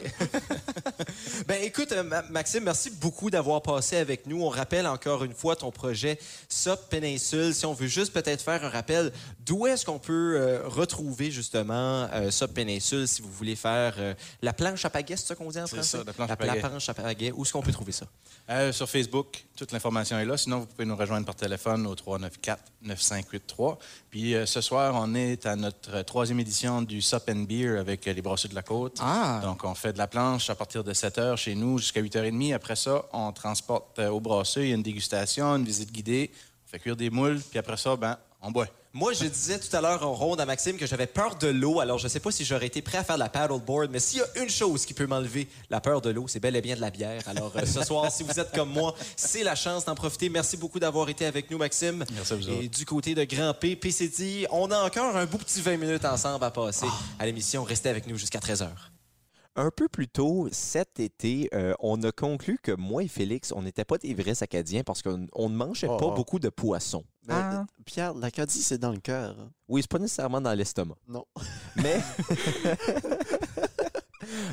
ben, écoute, euh, Ma- Maxime, merci beaucoup d'avoir passé avec nous. On rappelle encore une fois ton projet SOP Péninsule. Si on veut juste peut-être faire un rappel, d'où est-ce qu'on peut euh, retrouver justement euh, SOP Péninsule si vous voulez faire euh, la planche à pagaie, c'est ça qu'on dit en C'est français? ça, la planche à la pagaie. planche à pagaie. Où est-ce qu'on peut trouver ça? Euh, sur Facebook, toute l'information est là. Sinon, vous pouvez nous rejoindre par téléphone au 394-9583. Puis euh, ce soir, on est à notre troisième édition du Sup and Beer avec euh, les Brasseux de la Côte. Ah. Donc, on fait de la planche à partir de 7 h chez nous jusqu'à 8h30. Après ça, on transporte euh, au Brasseux. Il y a une dégustation, une visite guidée. On fait cuire des moules. Puis après ça, ben, on boit. Moi, je disais tout à l'heure en ronde à Maxime que j'avais peur de l'eau. Alors, je ne sais pas si j'aurais été prêt à faire la paddleboard, mais s'il y a une chose qui peut m'enlever la peur de l'eau, c'est bel et bien de la bière. Alors, euh, ce soir, si vous êtes comme moi, c'est la chance d'en profiter. Merci beaucoup d'avoir été avec nous, Maxime. Merci à vous Et du côté de Grand P, PCD, on a encore un beau petit 20 minutes ensemble à passer à l'émission. Restez avec nous jusqu'à 13h. Un peu plus tôt cet été, euh, on a conclu que moi et Félix, on n'était pas des vrais Acadiens parce qu'on on ne mangeait Oh, pas oh. beaucoup de poissons. Mais, Ah. Pierre, l'Acadie, c'est dans le cœur. Oui, c'est pas nécessairement dans l'estomac. Non. Mais.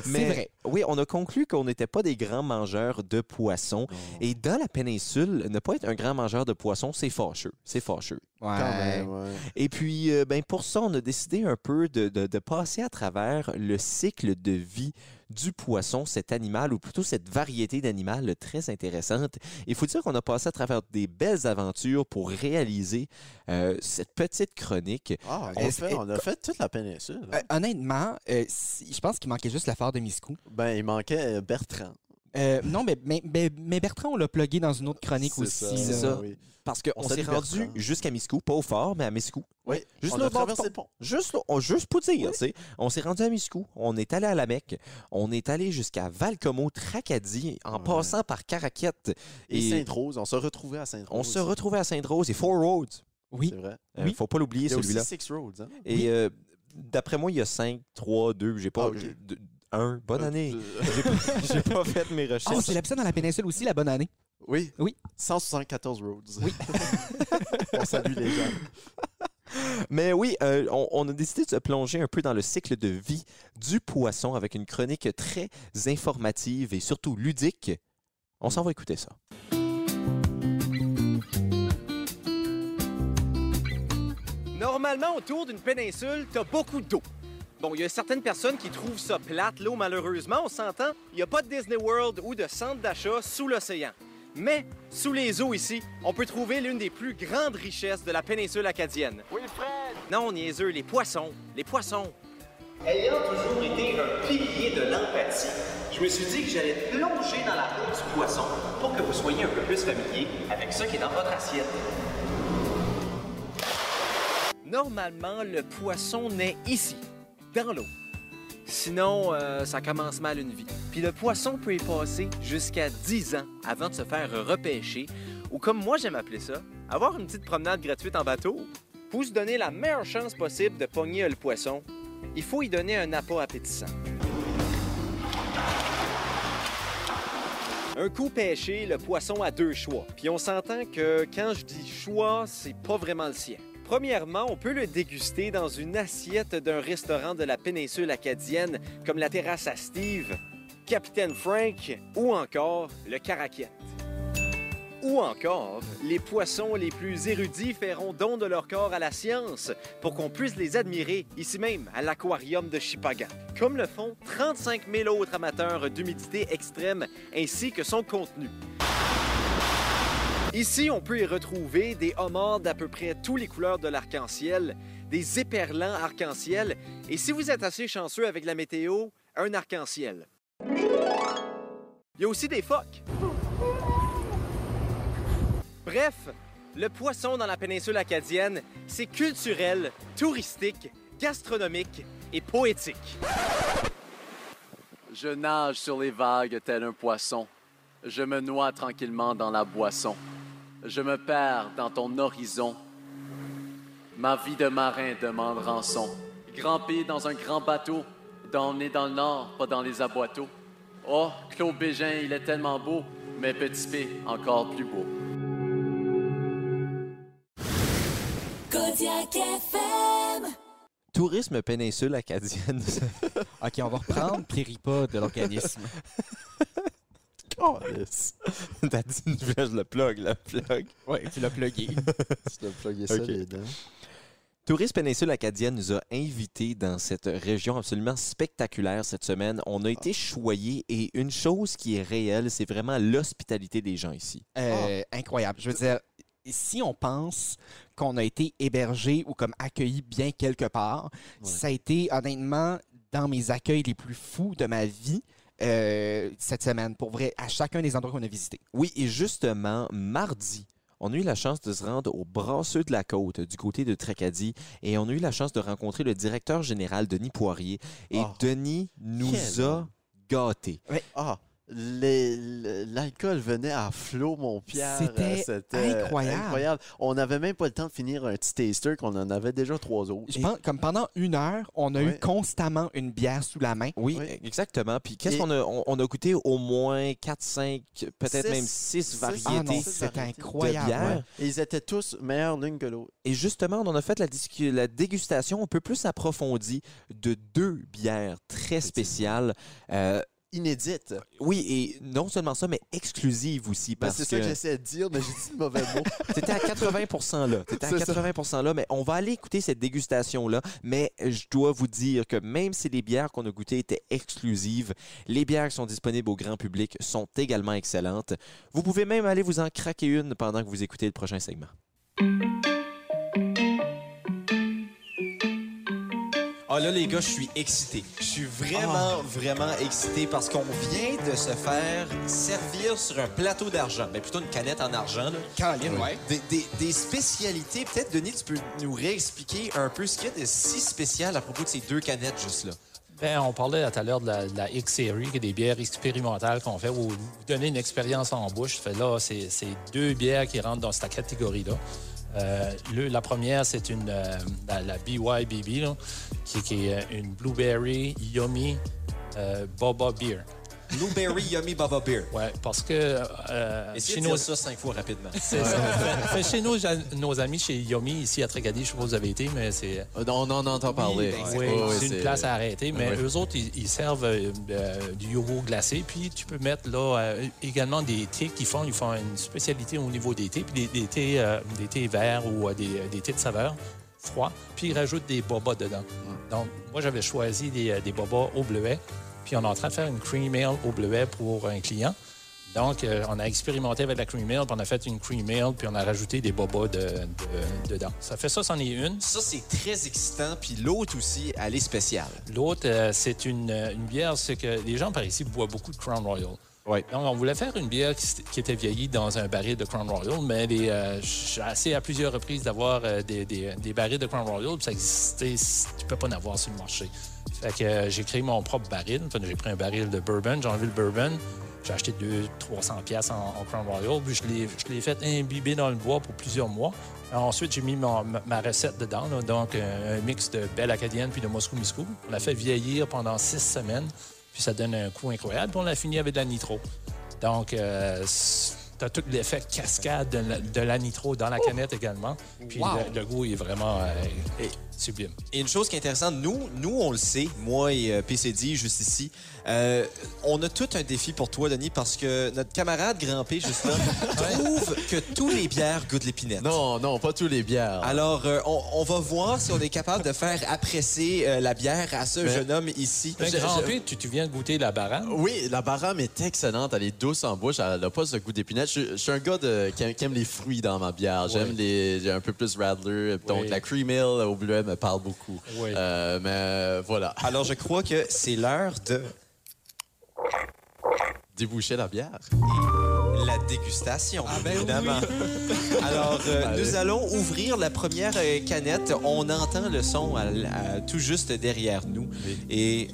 Mais vrai. oui, on a conclu qu'on n'était pas des grands mangeurs de poissons. Et dans la péninsule, ne pas être un grand mangeur de poissons, c'est fâcheux. C'est fâcheux. Quand même, ouais. Et puis, euh, ben, pour ça, on a décidé un peu de, de- de passer à travers le cycle de vie du poisson, cet animal, ou plutôt cette variété d'animal très intéressante. Il faut dire qu'on a passé à travers des belles aventures pour réaliser euh, cette petite chronique. Ah, on, a Est-ce- fait, on a fait toute la péninsule. hein. Euh, honnêtement, euh, si- je pense qu'il manquait juste l'affaire de Miscou. Ben, il manquait Bertrand. Euh, non, mais, mais, mais, Bertrand, on l'a plugué dans une autre chronique aussi. C'est ça. Oui. Parce qu'on s'est rendu jusqu'à Miscou, pas au fort, mais à Miscou. Oui. Juste là, a traversé le pont. Juste, là, on, juste pour dire, oui. on s'est rendu à Miscou, on est allé à la Mecque, on est allé jusqu'à Valcomo, Tracadie, en passant par Caraquette. Et, et Sainte-Rose, on se retrouvait à Sainte-Rose. On se retrouvait à Sainte-Rose et Four Roads. Oui. C'est vrai. Euh, oui. Faut pas l'oublier, celui-là. Six Roads. Hein. Et euh, d'après moi, il y a 5, 3, 2, j'ai pas. Ah, Bonne année. J'ai pas, fait mes oh, recherches. Oh, c'est la dans la péninsule aussi, la bonne année. Oui. Oui. 174 Roads. Oui. on salue les gens. Mais oui, euh, on, on, a décidé de se plonger un peu dans le cycle de vie du poisson avec une chronique très informative et surtout ludique. On s'en va écouter ça. Normalement, autour d'une péninsule, t'as beaucoup d'eau. Bon, il y a certaines personnes qui trouvent ça plate, l'eau, malheureusement, on s'entend. Il n'y a pas de Disney World ou de centre d'achat sous l'océan. Mais, sous les eaux ici, on peut trouver l'une des plus grandes richesses de la péninsule acadienne. Wilfred! Non, niaiseux, les poissons. Les poissons. Ayant toujours été un pilier de l'empathie, je me suis dit que j'allais plonger dans la peau du poisson pour que vous soyez un peu plus familier avec ce qui est dans votre assiette. Normalement, le poisson naît ici, l'eau. Sinon, euh, ça commence mal une vie. Puis le poisson peut y passer jusqu'à 10 ans avant de se faire repêcher, ou comme moi j'aime appeler ça, avoir une petite promenade gratuite en bateau. Pour se donner la meilleure chance possible de pogner le poisson, il faut y donner un appât appétissant. Un coup pêché, le poisson a deux choix. Puis on s'entend que quand je dis choix, c'est pas vraiment le sien. Premièrement, on peut le déguster dans une assiette d'un restaurant de la péninsule acadienne, comme la terrasse à Steve, Capitaine Frank ou encore le Caraquette. Ou encore, les poissons les plus érudits feront don de leur corps à la science pour qu'on puisse les admirer ici même à l'aquarium de Chipagan, comme le font 35 000 autres amateurs d'humidité extrême ainsi que son contenu. Ici, on peut y retrouver des homards d'à peu près toutes les couleurs de l'arc-en-ciel, des éperlants arc-en-ciel, et si vous êtes assez chanceux avec la météo, un arc-en-ciel. Il y a aussi des phoques. Bref, le poisson dans la péninsule acadienne, c'est culturel, touristique, gastronomique et poétique. Je nage sur les vagues tel un poisson. Je me noie tranquillement dans la boisson. Je me perds dans ton horizon. Ma vie de marin demande rançon. Grimper dans un grand bateau, d'emmener dans le nord, pas dans les aboiteaux. Oh, Claude Bégin, il est tellement beau, mais Petit P, encore plus beau. Kodiak FM. Tourisme péninsule acadienne. OK, on va reprendre pas de l'organisme. Calisse. T'as dit une fois, je le plug, le plug. Oui, tu l'as plugué. Tu dois plugger ça dedans. Tourisme Péninsule Acadienne nous a invités dans cette région absolument spectaculaire cette semaine. On a été choyés et une chose qui est réelle, c'est vraiment l'hospitalité des gens ici. Euh, Incroyable. Je veux dire, si on pense qu'on a été hébergé ou comme accueilli bien quelque part, ça a été honnêtement dans mes accueils les plus fous de ma vie. Euh, cette semaine, pour vrai, à chacun des endroits qu'on a visités. Oui, et justement, mardi, on a eu la chance de se rendre au Brasseux de la Côte, du côté de Tracadie, et on a eu la chance de rencontrer le directeur général, Denis Poirier. Et Oh. Denis nous Quel a gâtés. Ah, l'alcool venait à flot, mon Pierre. C'était Euh, incroyable. incroyable. On n'avait même pas le temps de finir un petit taster qu'on en avait déjà trois autres. Je pense, comme pendant une heure, on a eu constamment une bière sous la main. Oui, Oui. exactement. Puis qu'est-ce qu'on a? On, on a goûté au moins 4, 5, peut-être Six. même 6 Six. Ah variétés. non, Six c'était incroyable. de bière. ouais. Et ils étaient tous meilleurs l'une que l'autre. Et justement, on en a fait la dégustation un peu plus approfondie de deux bières très spéciales. Euh, Inédite. oui, et non seulement ça, mais exclusives aussi. Ben, Parce c'est ça que que j'essaie de dire, mais j'ai dit le mauvais mot. T'étais à 80 là. T'étais à C'est ça. 80 là, mais on va aller écouter cette dégustation-là. Mais je dois vous dire que même si les bières qu'on a goûtées étaient exclusives, les bières qui sont disponibles au grand public sont également excellentes. Vous pouvez même aller vous en craquer une pendant que vous écoutez le prochain segment. Ah là, les gars, je suis excité. Je suis vraiment, vraiment excité parce qu'on vient de se faire servir sur un plateau d'argent. Mais plutôt une canette en argent. Là. Ouais. Des, des- des spécialités. Peut-être, Denis, tu peux nous réexpliquer un peu ce qu'il y a de si spécial à propos de ces deux canettes juste là. Ben, on parlait tout à l'heure de la, X-Series, qui est des bières expérimentales qu'on fait, où vous donnez une expérience en bouche. Fait là, c'est c'est deux bières qui rentrent dans cette catégorie-là. Euh, la première, c'est une euh, la, BYBB, qui est une Blueberry Yummy euh, Boba Beer. Blueberry Yummy Baba Beer. Ouais, parce que euh, Essayez chez de nos, dire ça cinq fois rapidement. c'est ça. Fait- fait chez nos, nos amis chez Yummy, ici à Tracadie, je sais pas où vous avez été, mais c'est Euh, On en entend parler. oui, Ouais, ouais, c'est une place à arrêter, mais Oui. eux autres, ils, ils servent euh, euh, du yogourt glacé, puis tu peux mettre là euh, également des thés qu'ils font. Ils font une spécialité au niveau des thés, puis des, des thés, euh, des thés verts ou euh, des, des thés de saveur froids, puis ils rajoutent des bobas dedans. Donc, moi, j'avais choisi des, des bobas au bleuet, puis on est en train de faire une cream ale au bleuet pour un client. Donc, euh, on a expérimenté avec la cream ale, puis on a fait une cream ale, puis on a rajouté des bobas de- de- dedans. Ça fait ça, c'en est une. Ça, c'est très excitant. Puis l'autre aussi, elle est spéciale. L'autre, euh, c'est une, euh, une bière, c'est que les gens par ici boivent beaucoup de Crown Royal. Oui. Donc, on voulait faire une bière qui, était vieillie dans un baril de Crown Royal, mais euh, j'ai assez à plusieurs reprises d'avoir euh, des, barils de Crown Royal, puis ça existait, tu peux pas en avoir sur le marché. Fait que euh, j'ai créé mon propre baril. Enfin, j'ai pris un baril de bourbon, j'ai enlevé le bourbon, j'ai acheté 200-300 pièces en, Crown Royal, puis je l'ai, fait imbiber dans le bois pour plusieurs mois. Ensuite, j'ai mis ma, recette dedans, donc un mix de belle acadienne puis de Moscou Miscou. On l'a fait vieillir pendant six semaines, puis ça donne un coup incroyable. Puis on l'a fini avec de la nitro. Donc, euh, tu as tout l'effet cascade de la, de la nitro dans la canette également. Puis Wow. le, le goût est vraiment euh, sublime. Et une chose qui est intéressante, nous, nous on le sait, moi et euh, PCD, juste ici, euh, on a tout un défi pour toi, Denis, parce que notre camarade Grand P, juste là, trouve que tous les bières goûtent l'épinette. Non, non, pas tous les bières. Alors, euh, on, on va voir si on est capable de faire apprécier euh, la bière à ce Mais- jeune homme ici. Ben, Je- Grand je- P, tu, tu viens de goûter la barame? Oui, la barame est excellente. Elle est douce en bouche. Elle n'a pas ce goût d'épinette. Je, je suis un gars de- qui, aime, qui aime les fruits dans ma bière. J'aime les j'ai un peu plus Radler. Donc, Oui. la cream ale au bleuet me parle beaucoup. Oui. Euh, mais voilà. Alors, je crois que c'est l'heure de Déboucher la bière. la dégustation, ben évidemment. Alors, euh, Allez. nous allons ouvrir la première euh, canette. On entend le son à- à- tout juste derrière nous. Et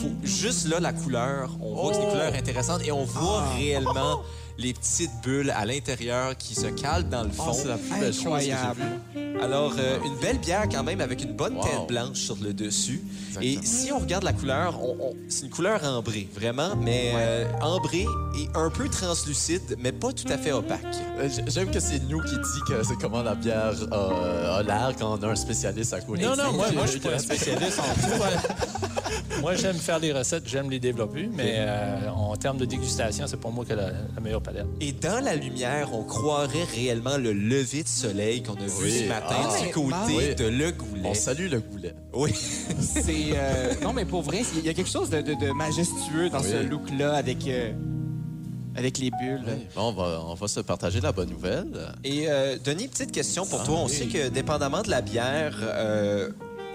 faut, juste là, la couleur, on voit que c'est des Oh! couleurs intéressantes et on voit réellement les petites bulles à l'intérieur qui se calent dans le fond. Oh, c'est la plus belle chose que j'ai Incroyable. vue. Alors, euh, une belle bière quand même avec une bonne Wow. teinte blanche sur le dessus. Exactement. Et si on regarde la couleur, on- on- c'est une couleur ambrée, vraiment, mais euh, ambrée et un peu translucide, mais pas tout à fait opaque. Euh, J'aime que c'est nous qui dit que c'est comment la bière euh, a l'air quand on a un spécialiste à côté. Non, non, moi, moi je suis pas un spécialiste en tout. hein. Moi, j'aime faire des recettes, j'aime les développer, mais euh, en termes de dégustation, c'est pour moi que la, la meilleure palette. Et dans la lumière, on croirait réellement le lever de soleil qu'on a vu Oui. ce matin Ah. du côté Oui. de Le Goulet? On salue le goulet. Oui. C'est. euh, non, mais pour vrai, il y a quelque chose de, de- de majestueux dans Oui. ce look-là avec, euh, avec les bulles. Bon, on, va, on va se partager la bonne nouvelle. Et euh, Denis, petite question pour Ah, toi. On oui. sait que dépendamment de la bière, euh,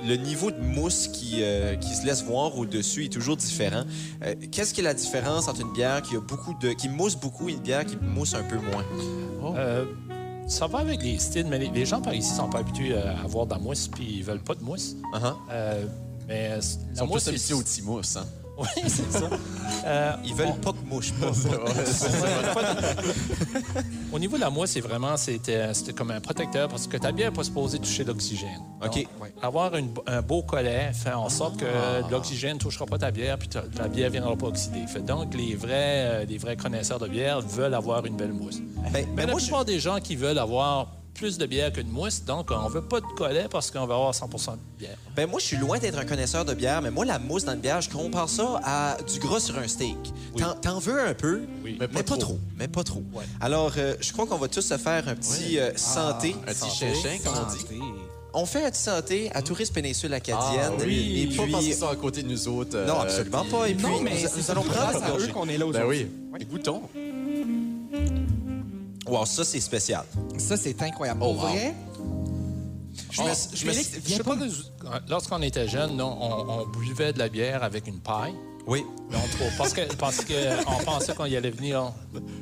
le niveau de mousse qui, euh, qui se laisse voir au-dessus est toujours différent. Euh, Qu'est-ce qui est la différence entre une bière qui a beaucoup de qui mousse beaucoup et une bière qui mousse un peu moins? Euh, ça va avec les styles, mais les, les gens par ici sont pas habitués à avoir de la mousse, puis ils veulent pas de mousse. Uh-huh. Euh, mais euh, Ils la sont mousse, plus habitués c'est- au timous, hein? Oui, c'est ça. Euh, Ils veulent pas que mouche pas. Au niveau de la mousse, c'est vraiment c'était comme un protecteur parce que ta bière n'est pas supposée toucher l'oxygène. OK. Donc, Avoir une- un beau collet fait en sorte que Ah. l'oxygène ne touchera pas ta bière puis ta- bière ne viendra pas oxyder. Fait donc, les vrais, euh, les vrais connaisseurs de bière veulent avoir une belle mousse. Ben, Mais ben la moi, je- plupart des gens qui veulent avoir plus de bière que de mousse, donc on veut pas de collet parce qu'on veut avoir 100% de bière. Ben moi, je suis loin d'être un connaisseur de bière, mais moi, la mousse dans une bière, je compare ça à du gras sur un steak. Oui. T'en- veux un peu, Oui. mais, pas, trop. Mais pas trop. Ouais. Alors, euh, je crois qu'on va tous se faire un petit euh, santé. Un petit chinchin, comme on dit. On fait un petit santé à Touriste Péninsule Acadienne. Ah oui, Et pas parce puis... qu'ils sont à côté de nous autres. euh, Non, absolument pas. Et puis, Non, mais nous, nous allons prendre à eux qu'on est là Ben aujourd'hui. oui. Écoutons. Wow, ça, c'est spécial. Ça, c'est incroyable. Oh, Pour wow. vrai, Je me, je me- Félix, Je viens sais pas que- lorsqu'on était jeune, non, on, on buvait de la bière avec une paille. Oui. Non, trop. Parce que parce que on pensait qu'on y allait venir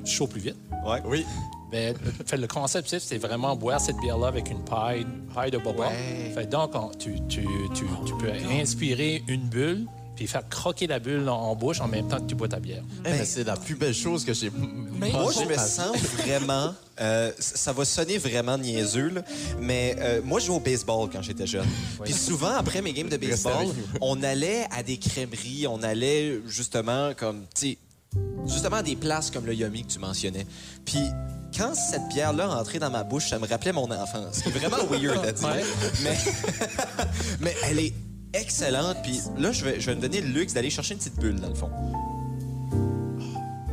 chaud plus vite. Ouais. Oui. Mais fait, le concept, c'est- c'est vraiment boire cette bière-là avec une paille, paille de boba. Ouais. Fait donc, on- tu, tu, tu, tu peux inspirer une bulle, puis faire croquer la bulle en, en bouche en même temps que tu bois ta bière. Eh, mais c'est la plus belle chose que j'ai. Moi, mangée je me sens vraiment. euh, ça va sonner vraiment niaiseux, là, mais euh, moi, je jouais au baseball quand j'étais jeune. Puis souvent, après mes games de baseball, on allait à des crèmeries, on allait justement comme, tu justement à des places comme le Yummy que tu mentionnais. Puis quand cette bière-là rentrait dans ma bouche, ça me rappelait mon enfance. C'est vraiment weird à dire. Mais, mais elle est excellente. Puis là, je vais, je vais me donner le luxe d'aller chercher une petite bulle, dans le fond.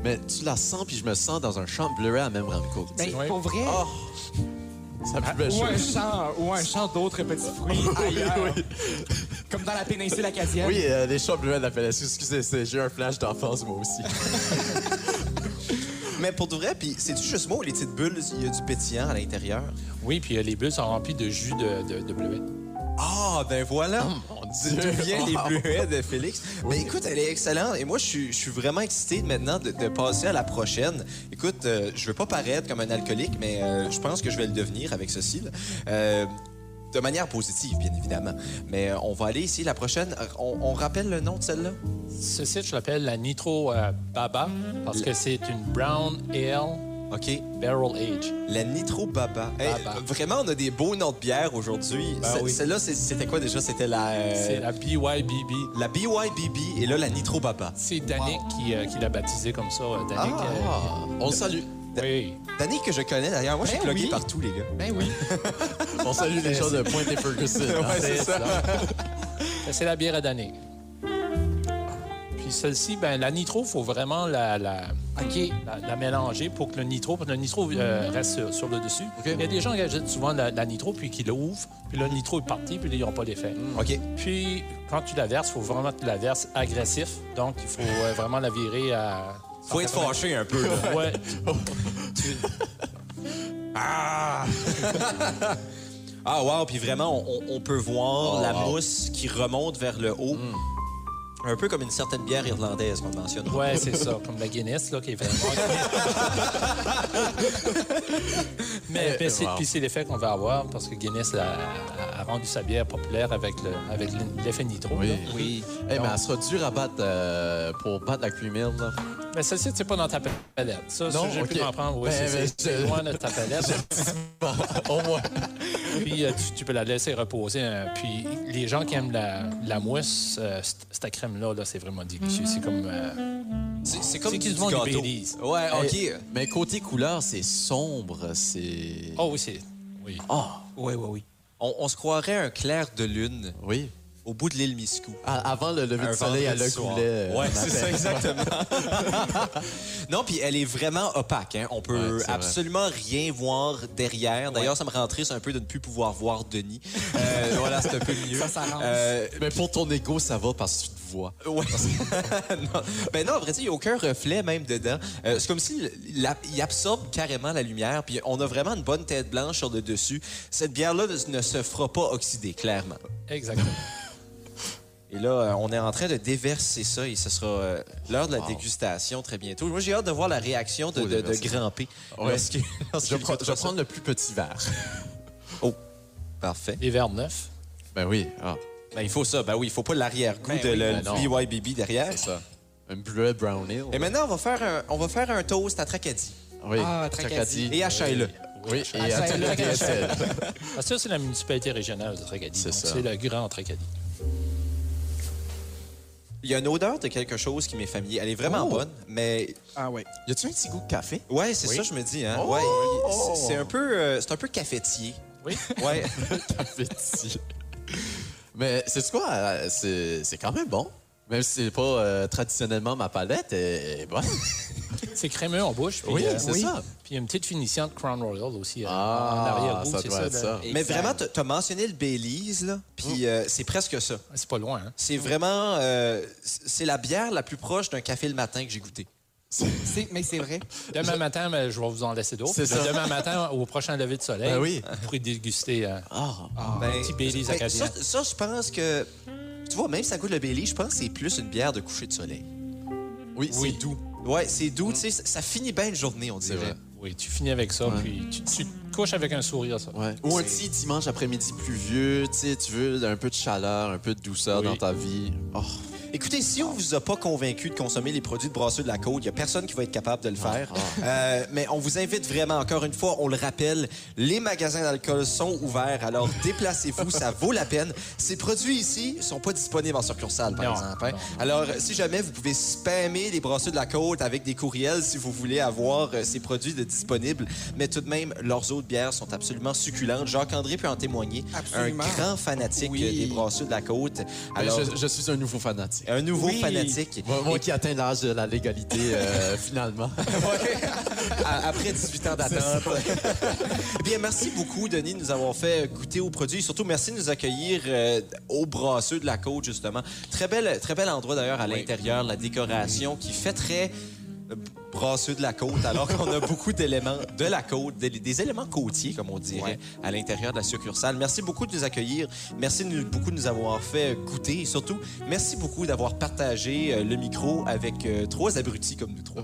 Mais tu la sens, puis je me sens dans un champ bleuet à même Ramco. Ben, pour vrai? C'est la plus belle Ou un champ, ou un champ d'autres petits fruits ailleurs. Comme dans la péninsule acadienne. Oui, euh, les champs bleuets de la FLSU. Excusez, c'est- j'ai un flash d'enfance, moi aussi. Mais pour de vrai, puis c'est-tu juste moi ou les petites bulles, il y a du pétillant à l'intérieur? Oui, puis euh, les bulles sont remplies de jus de, de, de bleuet. Ah, ben voilà! Dieu. D'où viennent les Wow. bleuets de Félix? Mais écoute, elle est excellente. Et moi, je suis, je suis vraiment excité maintenant de, de passer à la prochaine. Écoute, euh, je veux pas paraître comme un alcoolique, mais euh, je pense que je vais le devenir avec ceci. là. Euh, de manière positive, bien évidemment. Mais euh, on va aller ici, la prochaine. On, on rappelle le nom de celle-là? Ceci, je l'appelle la Nitro euh, Baba parce que c'est une brown ale OK. barrel age. La Nitro Baba. Hey, Baba. vraiment, on a des beaux noms de bière aujourd'hui. Ben oui. Celle-là, c'est- c'était quoi déjà? C'était la... euh, C'est la BYBB. La BYBB et là, la Nitro Baba. C'est Danick qui, euh, qui l'a baptisé comme ça. euh, Danick, euh, Ah, on le salue. oui. Danny que je connais d'ailleurs, moi je suis Ben plugué oui. partout les gars. Ben oui. On salue les gens de Pointe et Ferguson. hein. c'est ça. C'est la bière à Danick. Puis celle-ci, ben, la nitro, il faut vraiment la, la, la, la mélanger pour que le nitro, parce que le nitro euh, reste sur, sur le dessus. Il y a des gens qui achètent souvent la, la nitro, puis qui l'ouvrent, puis le nitro est parti, puis là, ils n'ont pas d'effet. OK. Puis, quand tu la verses, il faut vraiment que tu la verses agressif. Donc, il faut euh, vraiment la virer à... Faut être fâché un peu là. Ouais. Ah wow, puis vraiment on, peut voir Oh, la wow. mousse qui remonte vers le haut. Un peu comme une certaine bière irlandaise qu'on mentionne. Ouais, c'est ça, comme la Guinness, là, qui est vraiment... Mais puis c'est wow. puis c'est l'effet qu'on va avoir, parce que Guinness a, a- a rendu sa bière populaire avec le- avec l'effet nitro. Oui. là. Oui. Eh, mais elle sera dure à battre euh, pour battre la Cream là. Mais celle-ci, c'est pas dans ta palette. Ça, Non? ça, j'ai pu Ok. m'en prendre. Oui, Ben, c'est- ben, c'est loin de ta palette. Bon, au moins. Puis euh, tu, tu peux la laisser reposer. hein. Puis les gens qui aiment la, la mousse, euh, cette crème-là, là, c'est vraiment délicieux. C'est comme... euh, C'est comme qu'ils du vendent du. Baileys. Ouais, OK. Mais côté couleur, c'est sombre, c'est... Oh oui, c'est... Oui. Oh, Oui, oui, oui. On, on se croirait un clair de lune oui. Au bout de l'île Miscou. À- avant le lever du soleil, elle vendredi le coulait. euh, Ouais, le c'est ça, exactement. non, puis elle est vraiment opaque. Hein. On peut Ouais, c'est vrai. absolument rien voir derrière. D'ailleurs, ça me rend triste un peu de ne plus pouvoir voir Denis. Euh, voilà, c'est un peu mieux. Ça s'arrange. Euh, Mais pour ton ego, ça va parce que tu te vois. Ouais. non. Ben non, en vrai, il n'y a aucun reflet même dedans. Euh, c'est comme si il absorbe carrément la lumière, puis on a vraiment une bonne tête blanche sur le dessus. Cette bière-là ne se fera pas oxyder, clairement. Exactement. Et là, euh, on est en train de déverser ça et ce sera euh, l'heure de la dégustation très bientôt. Moi, j'ai hâte de voir la réaction de, de, de déverser. Grand P. Ouais. Lorsque- lorsque Je, prends- je prendre le plus petit verre. Oh, parfait. Les verres neufs? Ben oui. Ah, Ben, il faut ça. Ben oui, il faut pas l'arrière-goût Ben de oui, le ben. BYBB derrière. c'est ça. Un bleuet brown ale. Et maintenant, on va faire un, on va faire un toast à Tracadie. Oui. Ah, Tracadie. Et à Shaila. Oui, et Ah, à ça, tout le le DSL. Ah, ça, c'est la municipalité régionale de Tracadie. C'est ça. C'est le grand Tracadie. Il y a une odeur de quelque chose qui m'est familier. Elle est vraiment Oh. bonne, mais Ah oui. Y a-tu un petit goût de café? ouais, c'est ça je me dis. Hein? Oh. Ouais, c'est- un peu, euh, c'est un peu cafetier. Oui. Ouais. Cafetier. Mais c'est quoi? euh, C'est c'est quand même bon. Même si c'est pas euh, traditionnellement ma palette, elle est bonne. C'est crémeux en bouche. Puis, Oui, euh, c'est ça. Puis il y a une petite finition de Crown Royal aussi. euh, en Ah, arrière-goût, ça c'est doit être là. ça. Mais vraiment, t'as as mentionné le Baileys là, puis euh, c'est presque ça. C'est pas loin, hein? C'est vraiment, euh, c'est la bière la plus proche d'un café le matin que j'ai goûté. C'est- Mais c'est vrai. Demain matin, ben, je vais vous en laisser d'autres. C'est Puis ça. Demain matin, au prochain lever de soleil, Ben oui. vous pourrez déguster. euh, Ah, Ben, petit Baileys ben, acadien. ça, ça, je pense que, tu vois, même si ça goûte le Baileys, je pense que c'est plus une bière de coucher de soleil. oui, Oui. c'est doux. Ouais, c'est doux, tu sais, ça, ça finit bien une journée, on C'est dirait. Oui, tu finis avec ça, puis tu, tu te couches avec un sourire, ça. Ouais. Ou un petit dimanche après-midi pluvieux, tu sais, tu veux un peu de chaleur, un peu de douceur Oui. dans ta vie. Oh, Écoutez, si on vous a pas convaincu de consommer les produits de Brasseux de la Côte, il y a personne qui va être capable de le Ah, faire. Euh, mais on vous invite vraiment, encore une fois, on le rappelle, les magasins d'alcool sont ouverts, alors déplacez-vous, ça vaut la peine. Ces produits ici sont pas disponibles en succursale, par Non, exemple. hein. Alors, si jamais vous pouvez spammer les Brasseux de la Côte avec des courriels si vous voulez avoir euh, ces produits de disponibles, mais tout de même, leurs autres bières sont absolument succulentes. Jacques-André peut en témoigner. Absolument. Un grand fanatique Oui. des Brasseux de la Côte. Ben, Alors, je, je suis un nouveau fanatique. Un nouveau Oui. fanatique. Moi, moi qui atteins l'âge de la légalité, euh, finalement. Après 18 ans d'attente. Eh bien, merci beaucoup, Denis, de nous avoir fait goûter aux produits. Et surtout, merci de nous accueillir euh, au brasseux de la côte, justement. Très bel, très bel endroit, d'ailleurs, à l'intérieur, la décoration qui fait très euh, brasseux de la côte, alors qu'on a beaucoup d'éléments de la côte, des, des éléments côtiers, comme on dirait, à l'intérieur de la succursale. Merci beaucoup de nous accueillir. Merci de nous- beaucoup de nous avoir fait goûter. Et surtout, merci beaucoup d'avoir partagé euh, le micro avec euh, trois abrutis comme nous trois.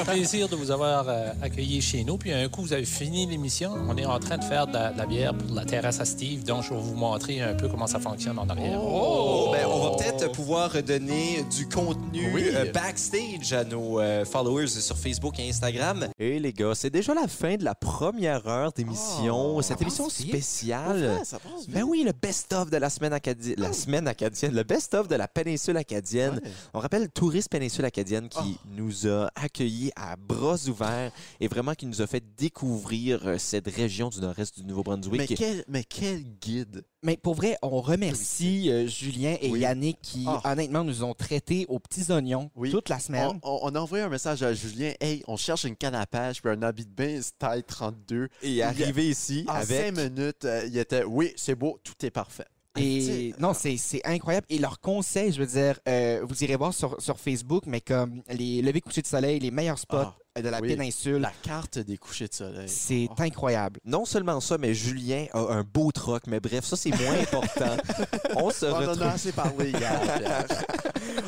un plaisir de vous avoir euh, accueilli chez nous. Puis un coup, vous avez fini l'émission. On est en train de faire de la, de la bière pour la terrasse à Steve. Donc, je vais vous montrer un peu comment ça fonctionne en arrière. Oh! Ben, on va peut-être pouvoir donner du contenu Oui. euh, backstage à nos euh, followers sur Facebook et Instagram. Et les gars, c'est déjà la fin de la première heure d'émission. Oh, Cette émission spéciale. ça passe Ben oui, le best-of de la semaine acadienne. La semaine acadienne, le best-of de la péninsule acadienne. Ouais. On rappelle Touriste Péninsule Acadienne qui nous a accueillis à bras ouverts et vraiment qui nous a fait découvrir euh, cette région du nord-est du Mais Nouveau-Brunswick. quel, mais quel guide! Mais pour vrai, on remercie euh, Julien et Oui. Yannick qui, Ah. honnêtement, nous ont traités aux petits oignons Oui. toute la semaine. on- on a envoyé un message à Julien. Hey, on cherche une canne à pêche puis un habit de bain taille 32. Et arrivé ici En avec... cinq minutes, euh, il était Oui, c'est beau, tout est parfait. Et non, c'est c'est incroyable. Et leurs conseils, je veux dire, euh, vous irez voir sur, sur Facebook, mais comme les levées couchers de soleil, les meilleurs spots Ah, de la oui. péninsule, La carte des couchers de soleil. c'est Oh. incroyable. Non seulement ça, mais Julien a un beau troc. Mais bref, ça, c'est moins important. On se On en retrouve... a assez parlé hier. Pierre.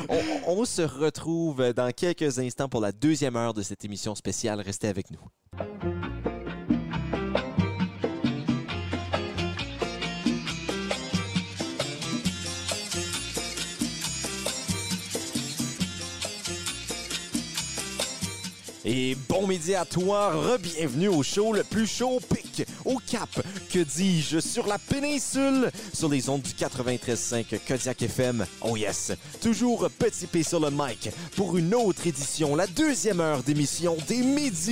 On, on se retrouve dans quelques instants pour la deuxième heure de cette émission spéciale. Restez avec nous. Et bon midi à toi, re-bienvenue au show le plus chaud au pic, au Cap, que dis-je, sur la péninsule, sur les ondes du 93.5 Kodiak FM. Oh yes, toujours petit P sur le mic pour une autre édition, la deuxième heure d'émission des midis.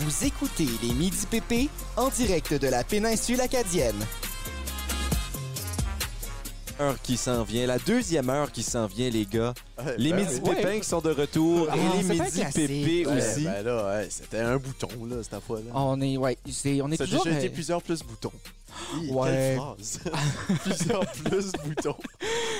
Vous écoutez les Midi PP en direct de la péninsule acadienne. Heure qui s'en vient, la deuxième heure qui s'en vient, les gars. Ouais, Les ben midis oui. pépins qui sont de retour Ah, et les classique. pépés Ouais, aussi. ben là, ouais, c'était un bouton, là, cette fois-là. On est, ouais, c'est, on est Ça a déjà été euh, plusieurs plus boutons. Hi, Ouais. Quelle phrase! plusieurs plus boutons.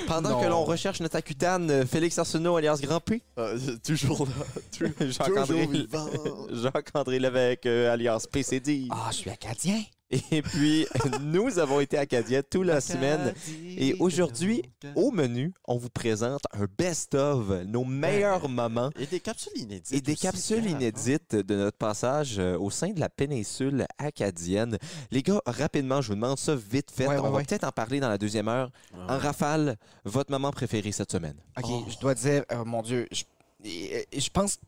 Pendant Non. que l'on recherche notre accutane, euh, Félix Arsenault alias Grand P. Euh, toujours là. Tu- Jacques-André. Jacques-André Lévesque, euh, alias PCD. Ah, je suis acadien. Et puis, nous avons été acadiens toute la semaine. Et aujourd'hui, au menu, on vous présente un best-of, nos meilleurs moments Et des capsules inédites. et des aussi, capsules inédites de notre passage euh, au sein de la péninsule acadienne. Les gars, rapidement, je vous demande ça vite fait. Ouais, ouais, on va ouais. peut-être en parler dans la deuxième heure. Ouais. En rafale, votre moment préféré cette semaine? OK, Oh. je dois dire, euh, mon Dieu, je, je pense.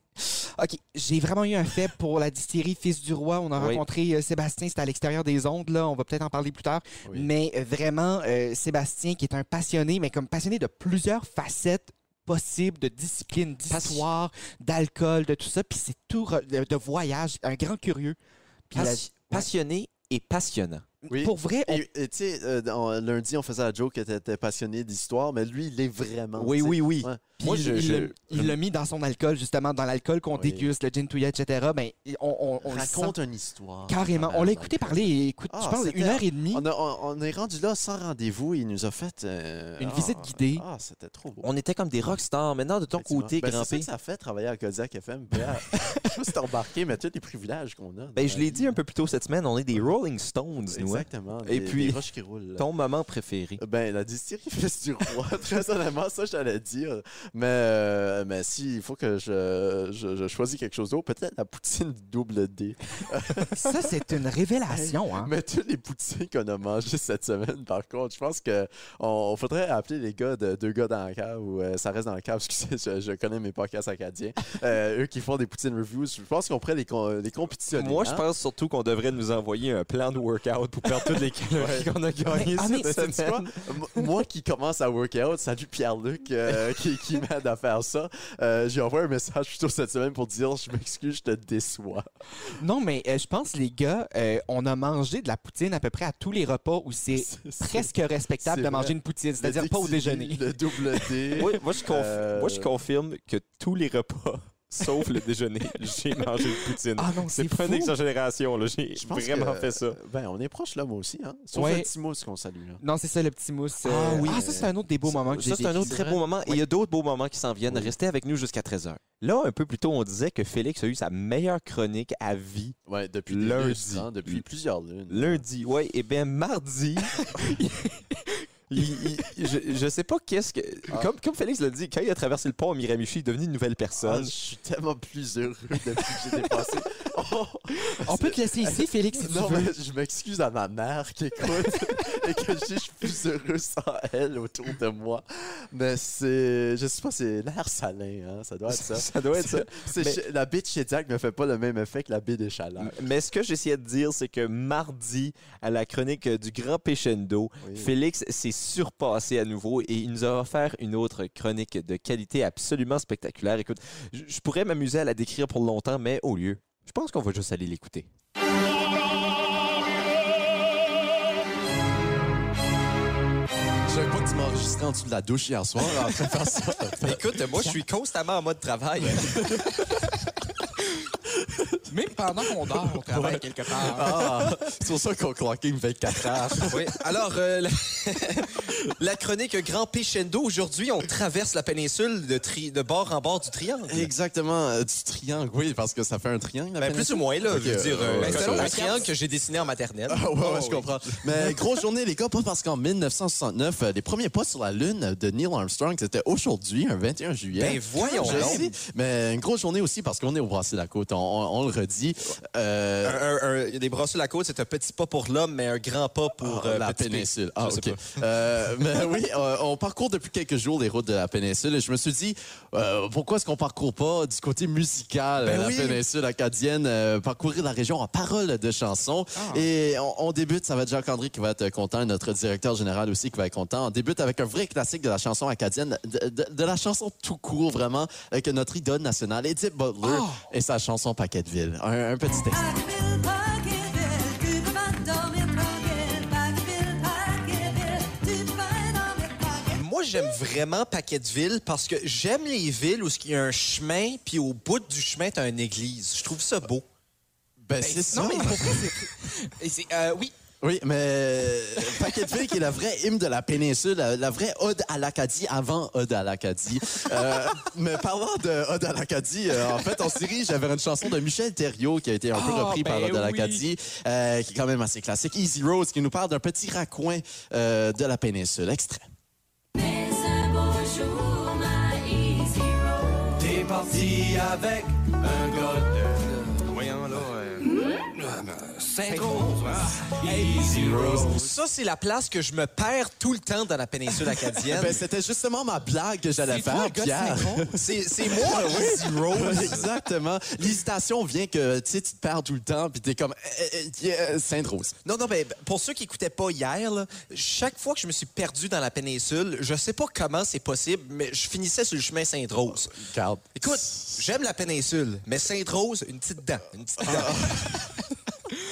OK, j'ai vraiment eu un fait pour la distillerie Fils du Roi. On a Oui. rencontré euh, Sébastien, c'était à l'extérieur des ondes, là. On va peut-être en parler plus tard. Oui. Mais euh, vraiment, euh, Sébastien, qui est un passionné, mais comme passionné de plusieurs facettes possibles de discipline, d'histoire, d'alcool, de tout ça. Puis c'est tout de, de voyage, un grand curieux. Puis la- Passi- Passionné et passionnant. Oui. Pour vrai, on- Et et tu sais, euh, dans- lundi, on faisait la joke que t'étais passionné d'histoire, mais lui, il est vraiment. Oui, oui, oui. Ouais. Moi, il- je- il je- l'a- mis dans son alcool, justement, dans l'alcool qu'on Oui. déguste, le gin touillet, etc. Ben, on, on, on le sent Raconte une histoire. carrément. On l'a écouté parler, et écoute, Ah, je pense, c'était- une heure et demie. On, a- on- on est rendu là sans rendez-vous. Il nous a fait. euh, Une ah, visite guidée. Ah, c'était trop beau. On était comme des rockstars. Maintenant, de ton côté, Ben, C'est ça ça fait travailler à Kodiak FM. Pierre. Je sais pas si t'as remarqué, mais tous les privilèges qu'on a. Ben, je l'ai dit un peu plus tôt cette semaine, on est des Rolling Stones, nous, Exactement. Et puis, des qui roulent. Ton moment préféré? Ben, la distillerie Fils du Roi, très honnêtement, ça, j'allais dire. Mais, euh, mais si, il faut que je, je, je choisis quelque chose d'autre, peut-être la poutine double D. Ça, c'est une révélation, hein? Mais toutes les poutines qu'on a mangées cette semaine, par contre, je pense que on, faudrait appeler les gars de deux gars dans la cave ou euh, ça reste dans la cave, excusez, je, je connais mes podcasts acadiens. Euh, eux qui font des poutines reviews, je pense qu'on pourrait les, les compétitionner. Moi, je hein? pense surtout qu'on devrait nous envoyer un plan de workout pour perdre toutes les calories qu'on a gagnées Mais, ah, cette semaine. Moi qui commence à workout, salut Pierre-Luc euh, qui, qui m'aide à faire ça. Euh, J'ai envoyé un message plutôt cette semaine pour dire je m'excuse, je te déçois. Non, mais euh, je pense, les gars, euh, on a mangé de la poutine à peu près à tous les repas où c'est presque respectable de manger vrai. une poutine, c'est-à-dire pas au déjeuner. Le double D. Oui, moi, je conf- Euh, moi, je confirme que tous les repas, sauf le déjeuner, j'ai mangé une poutine. Ah non, c'est c'est pas une exagération, là. J'ai vraiment que, fait ça. Ben, on est proche là, moi aussi. Hein? Sauf Ouais. le petit mousse qu'on salue. Là. Non, c'est ça, le petit mousse. euh, Ah oui. Ah, ça, c'est un autre des beaux moments que j'ai Ça, c'est un autre très beau moment. Et il y a d'autres beaux moments qui s'en viennent. Restez avec nous jusqu'à 13h. Là, un peu plus tôt, on disait que Félix a eu sa meilleure chronique à vie Ouais, depuis Lundi. hein, depuis plusieurs lunes. lundi. Ouais, et bien mardi. il- il- je, je sais pas qu'est-ce que. Comme, comme Félix l'a dit, quand il a traversé le pont à Miramichi, il est devenu une nouvelle Ah, personne. je suis tellement plus heureux depuis que j'ai dépassé. Oh, On peut te laisser ici, Félix, si tu non, veux. mais je m'excuse à ma mère qui écoute et que je suis plus heureux sans elle autour de moi. Mais c'est, je sais pas, c'est l'air salin, hein, ça doit être ça. Ça doit être ça. Mais- La baie de Chédiac me fait pas le même effet que la baie des Chaleurs. Mais ce que j'essayais de dire, c'est que mardi, à la chronique du Grand Péchendo, Oui. Félix s'est surpassé à nouveau et il nous a offert une autre chronique de qualité absolument spectaculaire. Écoute, je pourrais m'amuser à la décrire pour longtemps, mais au lieu, je pense qu'on va juste aller l'écouter. Je savais pas que tu m'enregistrais en dessous de la douche hier soir en train de faire ça. Écoute, moi, je suis constamment en mode travail. Même pendant qu'on dort, on travaille quelque part. Ah, c'est pour ça qu'on cloquait une 24 heures. Oui. Alors, euh, la... la chronique Grand Péchendo. Aujourd'hui, on traverse la péninsule de, tri- de bord en bord du triangle. Exactement, euh, du triangle, oui, parce que ça fait un triangle. la Ben, plus ou moins, là. Ok, je veux dire, euh, c'est un triangle que j'ai dessiné en maternelle. Ah ouais, ouais, je comprends. Mais grosse journée, les gars, pas parce qu'en 1969, euh, les premiers pas sur la Lune de Neil Armstrong, c'était aujourd'hui, un 21 juillet. Ben, voyons Je sais, Mais une grosse journée aussi parce qu'on est au Brassé la Côte, on, on- on le redit. Euh, Un- un- des la côte, c'est un petit pas pour l'homme, mais un grand pas pour Ah, euh, la péninsule. Ah, OK. pas. Euh, mais oui, euh, on parcourt depuis quelques jours les routes de la péninsule et je me suis dit, pourquoi est-ce qu'on parcourt pas du côté musical Ben la oui. péninsule acadienne, parcourir la région en paroles de chansons. Ah. Et on, on débute, ça va être Jacques-André qui va être content, notre directeur général aussi qui va être content. On débute avec un vrai classique de la chanson acadienne, de, de- de la chanson tout court vraiment, avec notre idole nationale, Edith Butler, Ah. et sa chanson Paquetteville. Un, un petit tu tu tranquille. Moi, j'aime vraiment Paquetteville parce que j'aime les villes où il y a un chemin, puis au bout du chemin, t'as une église. Je trouve ça beau. Ben, c'est ça. Non, mais pour vrai, c'est... euh, oui, Oui, mais Paquetteville qui est la vraie hymne de la péninsule, la, la vraie ode à l'Acadie avant ode à l'Acadie. Euh, mais parlant de ode à l'Acadie, euh, en fait, on se dirige vers une chanson de Michel Thériault qui a été un peu Ah, repris par ben ode à oui. l'Acadie, euh, qui est quand même assez classique. Easy Rose qui nous parle d'un petit raccoin euh, de la péninsule. Extrait. Mais un beau jour, ma easy road. T'es parti avec un gars de. Voyons là. Saint-Rose. Easy Rose. Ça, c'est la place que je me perds tout le temps dans la péninsule acadienne. Ben, c'était justement ma blague que j'allais toi, faire, Pierre. Saint-Rose? c'est moi, Easy Rose. Exactement. L'hésitation vient que tu te perds tout le temps, puis t'es comme euh, euh, yeah, Sainte-Rose. Non, non, ben, pour ceux qui écoutaient pas hier, là, chaque fois que je me suis perdu dans la péninsule, je sais pas comment c'est possible, mais je finissais sur le chemin Sainte-Rose. Regarde. Écoute, j'aime la péninsule, mais Sainte-Rose, une petite dent. Une petite dent.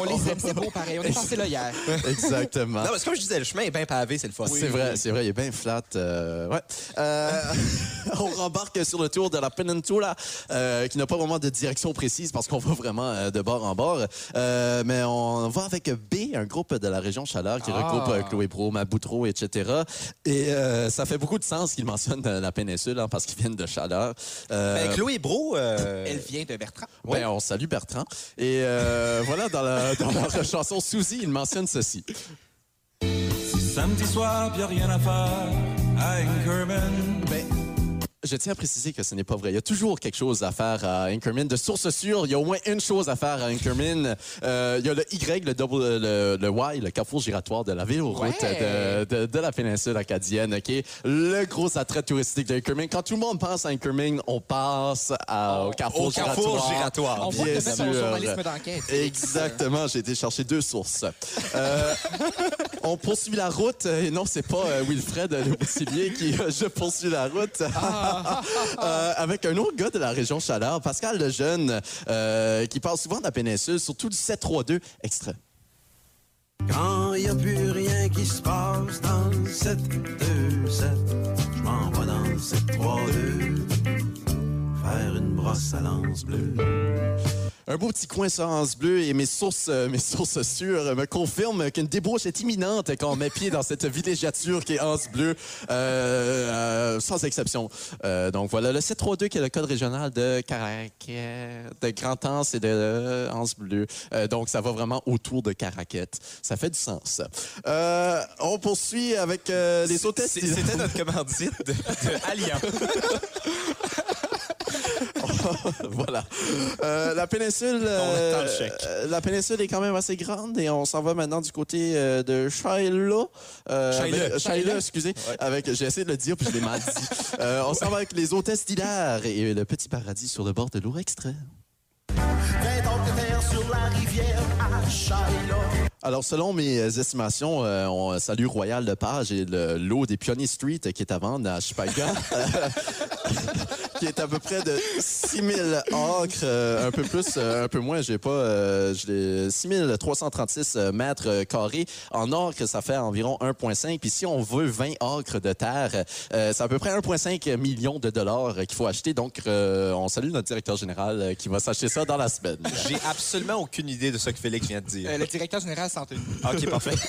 on les aime, c'est beau pareil. On est passé là hier. Exactement. non, mais c'est comme je disais, le chemin est bien pavé, c'est le fun. C'est vrai, c'est vrai, il est bien flat. euh, ouais. Euh, on rembarque sur le tour de la Peninsula, euh, qui n'a pas vraiment de direction précise parce qu'on va vraiment euh, de bord en bord. Euh, mais on va avec B, un groupe de la région Chaleur qui Ah. regroupe euh, Chloé Pro, Maboutro, etc. Et euh, ça fait beaucoup de sens qu'ils mentionnent la péninsule hein, parce qu'ils viennent de Chaleur. Euh, Ben, Chloé Bro, euh, Elle vient de Bertrand. Ouais, on salue Bertrand. Et euh, voilà voilà, dans, la- dans leur chanson Suzy, ils mentionnent ceci. Si samedi soir, y'a rien à faire à Anchorman. Ben, je tiens à préciser que ce n'est pas vrai. Il y a toujours quelque chose à faire à Anchorman. De source sûre, il y a au moins une chose à faire à Anchorman. Euh, il y a le Y, le, double, le, le Y, le carrefour giratoire de la ville aux Ouais. routes de, de- de la péninsule acadienne, qui est le gros attrait touristique d'Anchorman. Quand tout le monde pense à Anchorman, on passe à- au carrefour Au carrefour giratoire. giratoire. On voit Bien sûr. journalisme d'enquête. Exactement, j'ai été chercher deux sources. Euh, on poursuit la route, et non, c'est pas euh, Wilfred Le Boutillier qui euh, je poursuis la route, Euh, avec un autre gars de la région Chaleur, Pascal Lejeune, euh, qui parle souvent de la péninsule, surtout du 732 extrait. Quand y a plus rien qui se passe dans le 7, 2, 7, je m'en vais dans le 7, 3, 2, faire une brosse à lance bleue. Un beau petit coin sur Anse Bleu et mes sources, euh, mes sources sûres me confirment qu'une débauche est imminente quand on met pied dans cette villégiature qui est Anse Bleu, euh, euh, sans exception. Euh, donc voilà, le 732 qui est le code régional de Caraquet, de Grand-Anse et de euh, Anse Bleu. Euh, donc ça va vraiment autour de Caraquette. Ça fait du sens. Euh, on poursuit avec euh, les hôtesses. C'était notre commandite de, de Alliance. voilà. Euh, la péninsule, euh, attend le chèque. euh, la péninsule est quand même assez grande et on s'en va maintenant du côté euh, de Shiloh. Euh, Shiloh. avec- Shiloh, excusez. Avec, j'ai essayé de le dire puis je l'ai mal dit. Euh, on s'en va avec les hôtesses d'Hilaire et le petit paradis sur le bord de l'eau extrait. Alors, selon mes estimations, euh, on salue Royal Lepage et le lot des Pionniers Street qui est à vendre à Chupaga, qui est à peu près de 6000 acres, euh, un peu plus, euh, un peu moins, j'ai pas, euh, je l'ai- 6336 euh, mètres carrés. En acres, ça fait environ 1,5. Puis si on veut 20 acres de terre, euh, c'est à peu près 1,5 million de dollars qu'il faut acheter. Donc, euh, on salue notre directeur général qui va s'acheter ça dans la semaine. J'ai absolument aucune idée de ce que Félix vient de dire. Euh, le directeur général santé. OK, parfait.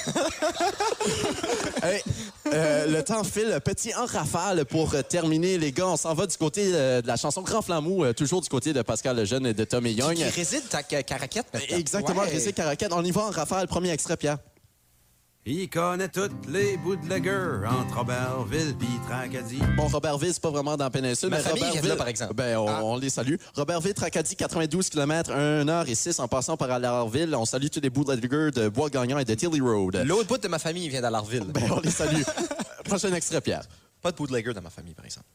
Hey, euh, le temps file. Petit en rafale pour terminer, les gars. On s'en va du côté euh, de la chanson Grand Flamou, euh, toujours du côté de Pascal Lejeune et de Tommy Young. Qui réside à Ca- Caraquette maintenant. Exactement, Ouais. Récé Caracat. On y va en rafale. Premier extrait, Pierre. Il connaît toutes les bootleggers entre Auberville pis Tracadie. Bon, Robertville, c'est pas vraiment dans la péninsule. Ma mais de là, Robertville- par exemple. Ben, on, Ah. on les salue. Robertville, Tracadie, 92 km, 1 heure et 6 en passant par Allarville. On salue tous les bootleggers de Bois-Gagnant et de Tilly Road. L'autre bout de ma famille vient d'Alarville. Ben, on les salue. Prochain extrait, Pierre. Pas de bootlegger dans ma famille, par exemple.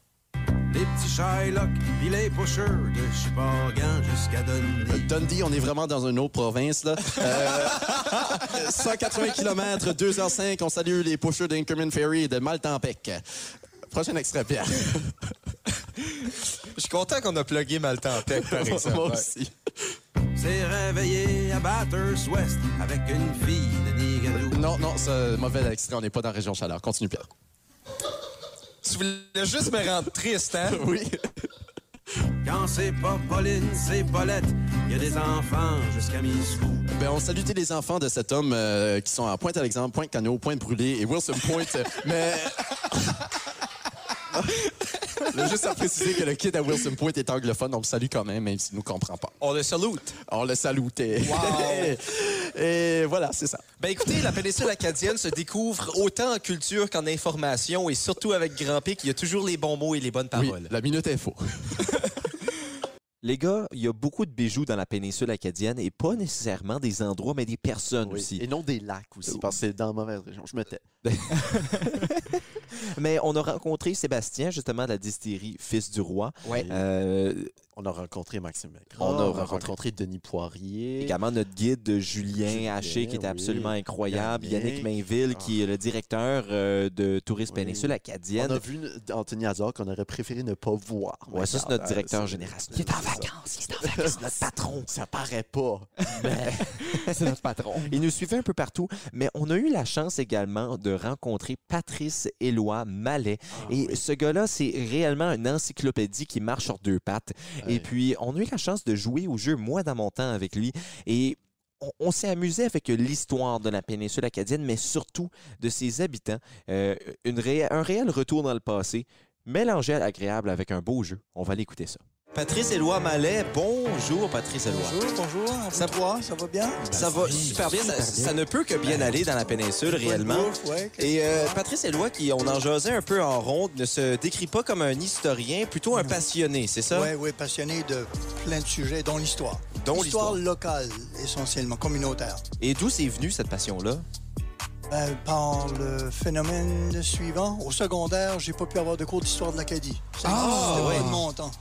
Les petits Shylock pis les pushers de Chupagan jusqu'à Dundee. Dundee, on est vraiment dans une autre province. Là. Euh, 180 km, 2h05. On salue les pushers d'Inkerman Ferry et de Maltempec. Prochain extrait, Pierre. Je suis content qu'on a plugué Maltempec, par exemple. Moi aussi. s'est réveillé à Bathurst West avec une fille de Nigadou. Non, non, c'est mauvais extrait. On n'est pas dans la région chaleur. Continue, Pierre. Tu voulais juste me rendre triste, hein? Oui. Quand c'est pas Pauline, c'est Paulette. Il y a des enfants jusqu'à Missou. Ben, on salue tous les enfants de cet homme euh, qui sont à Pointe-Alexandre, Pointe-Canot, Pointe-Brûlée et Wilson Point. mais. Là, juste à préciser que le kid à Wilson Point est anglophone, on le salue quand même, même s'il ne nous comprend pas. On le salute. On le salutait. et voilà, c'est ça. Ben écoutez, la péninsule acadienne se découvre autant en culture qu'en information et surtout avec Grand Pic, il y a toujours les bons mots et les bonnes Oui, paroles. la minute info. Les gars, il y a beaucoup de bijoux dans la péninsule acadienne et pas nécessairement des endroits, mais des personnes aussi. Et non des lacs aussi, parce que c'est dans la mauvaise région. Je me tais. Mais on a rencontré Sébastien, justement, de la distillerie Fils du Roi. Ouais. Euh, On a rencontré Maxime. On On a a rencontré- rencontré Denis Poirier. également notre guide Julien, Julien, Haché, qui était oui. absolument incroyable. Yannick. Yannick Mainville, qui est le directeur euh, de Tourisme Oui. Péninsule On Acadienne. a vu Anthony Hazard qu'on aurait préféré ne pas voir. Ouais, ça, c'est notre directeur c'est- général. c'est- Il est en c'est vacances, il est en vacances, notre patron. Ça paraît pas. C'est notre patron. Il nous suivait un peu partout, mais on a eu la chance également de rencontrer Patrice Éloi Mallet. et ce gars-là, c'est réellement une encyclopédie qui marche sur deux pattes. Et puis, on a eu la chance de jouer au jeu Moi dans mon temps avec lui. Et on, on s'est amusé avec l'histoire de la péninsule acadienne, mais surtout de ses habitants. Euh, une ré- un réel retour dans le passé, mélangé à l'agréable avec un beau jeu. On va l'écouter ça. Patrice Éloi Mallet, bonjour Patrice Éloi. Bonjour, bonjour. Ça- Ça, ça va bien? Ça va super bien, ça, ça ne peut que bien aller dans la péninsule réellement. Ouais, Et euh, Patrice Éloi, qui on en jasait un peu en ronde, ne se décrit pas comme un historien, plutôt un passionné, c'est ça? Ouais, ouais, passionné de plein de sujets, dont l'histoire. Dont l'histoire locale, essentiellement, communautaire. Et d'où c'est venu cette passion-là? Ben, par le phénomène suivant, au secondaire, j'ai pas pu avoir de cours d'histoire de l'Acadie. Ça Ah, ouais. mon temps.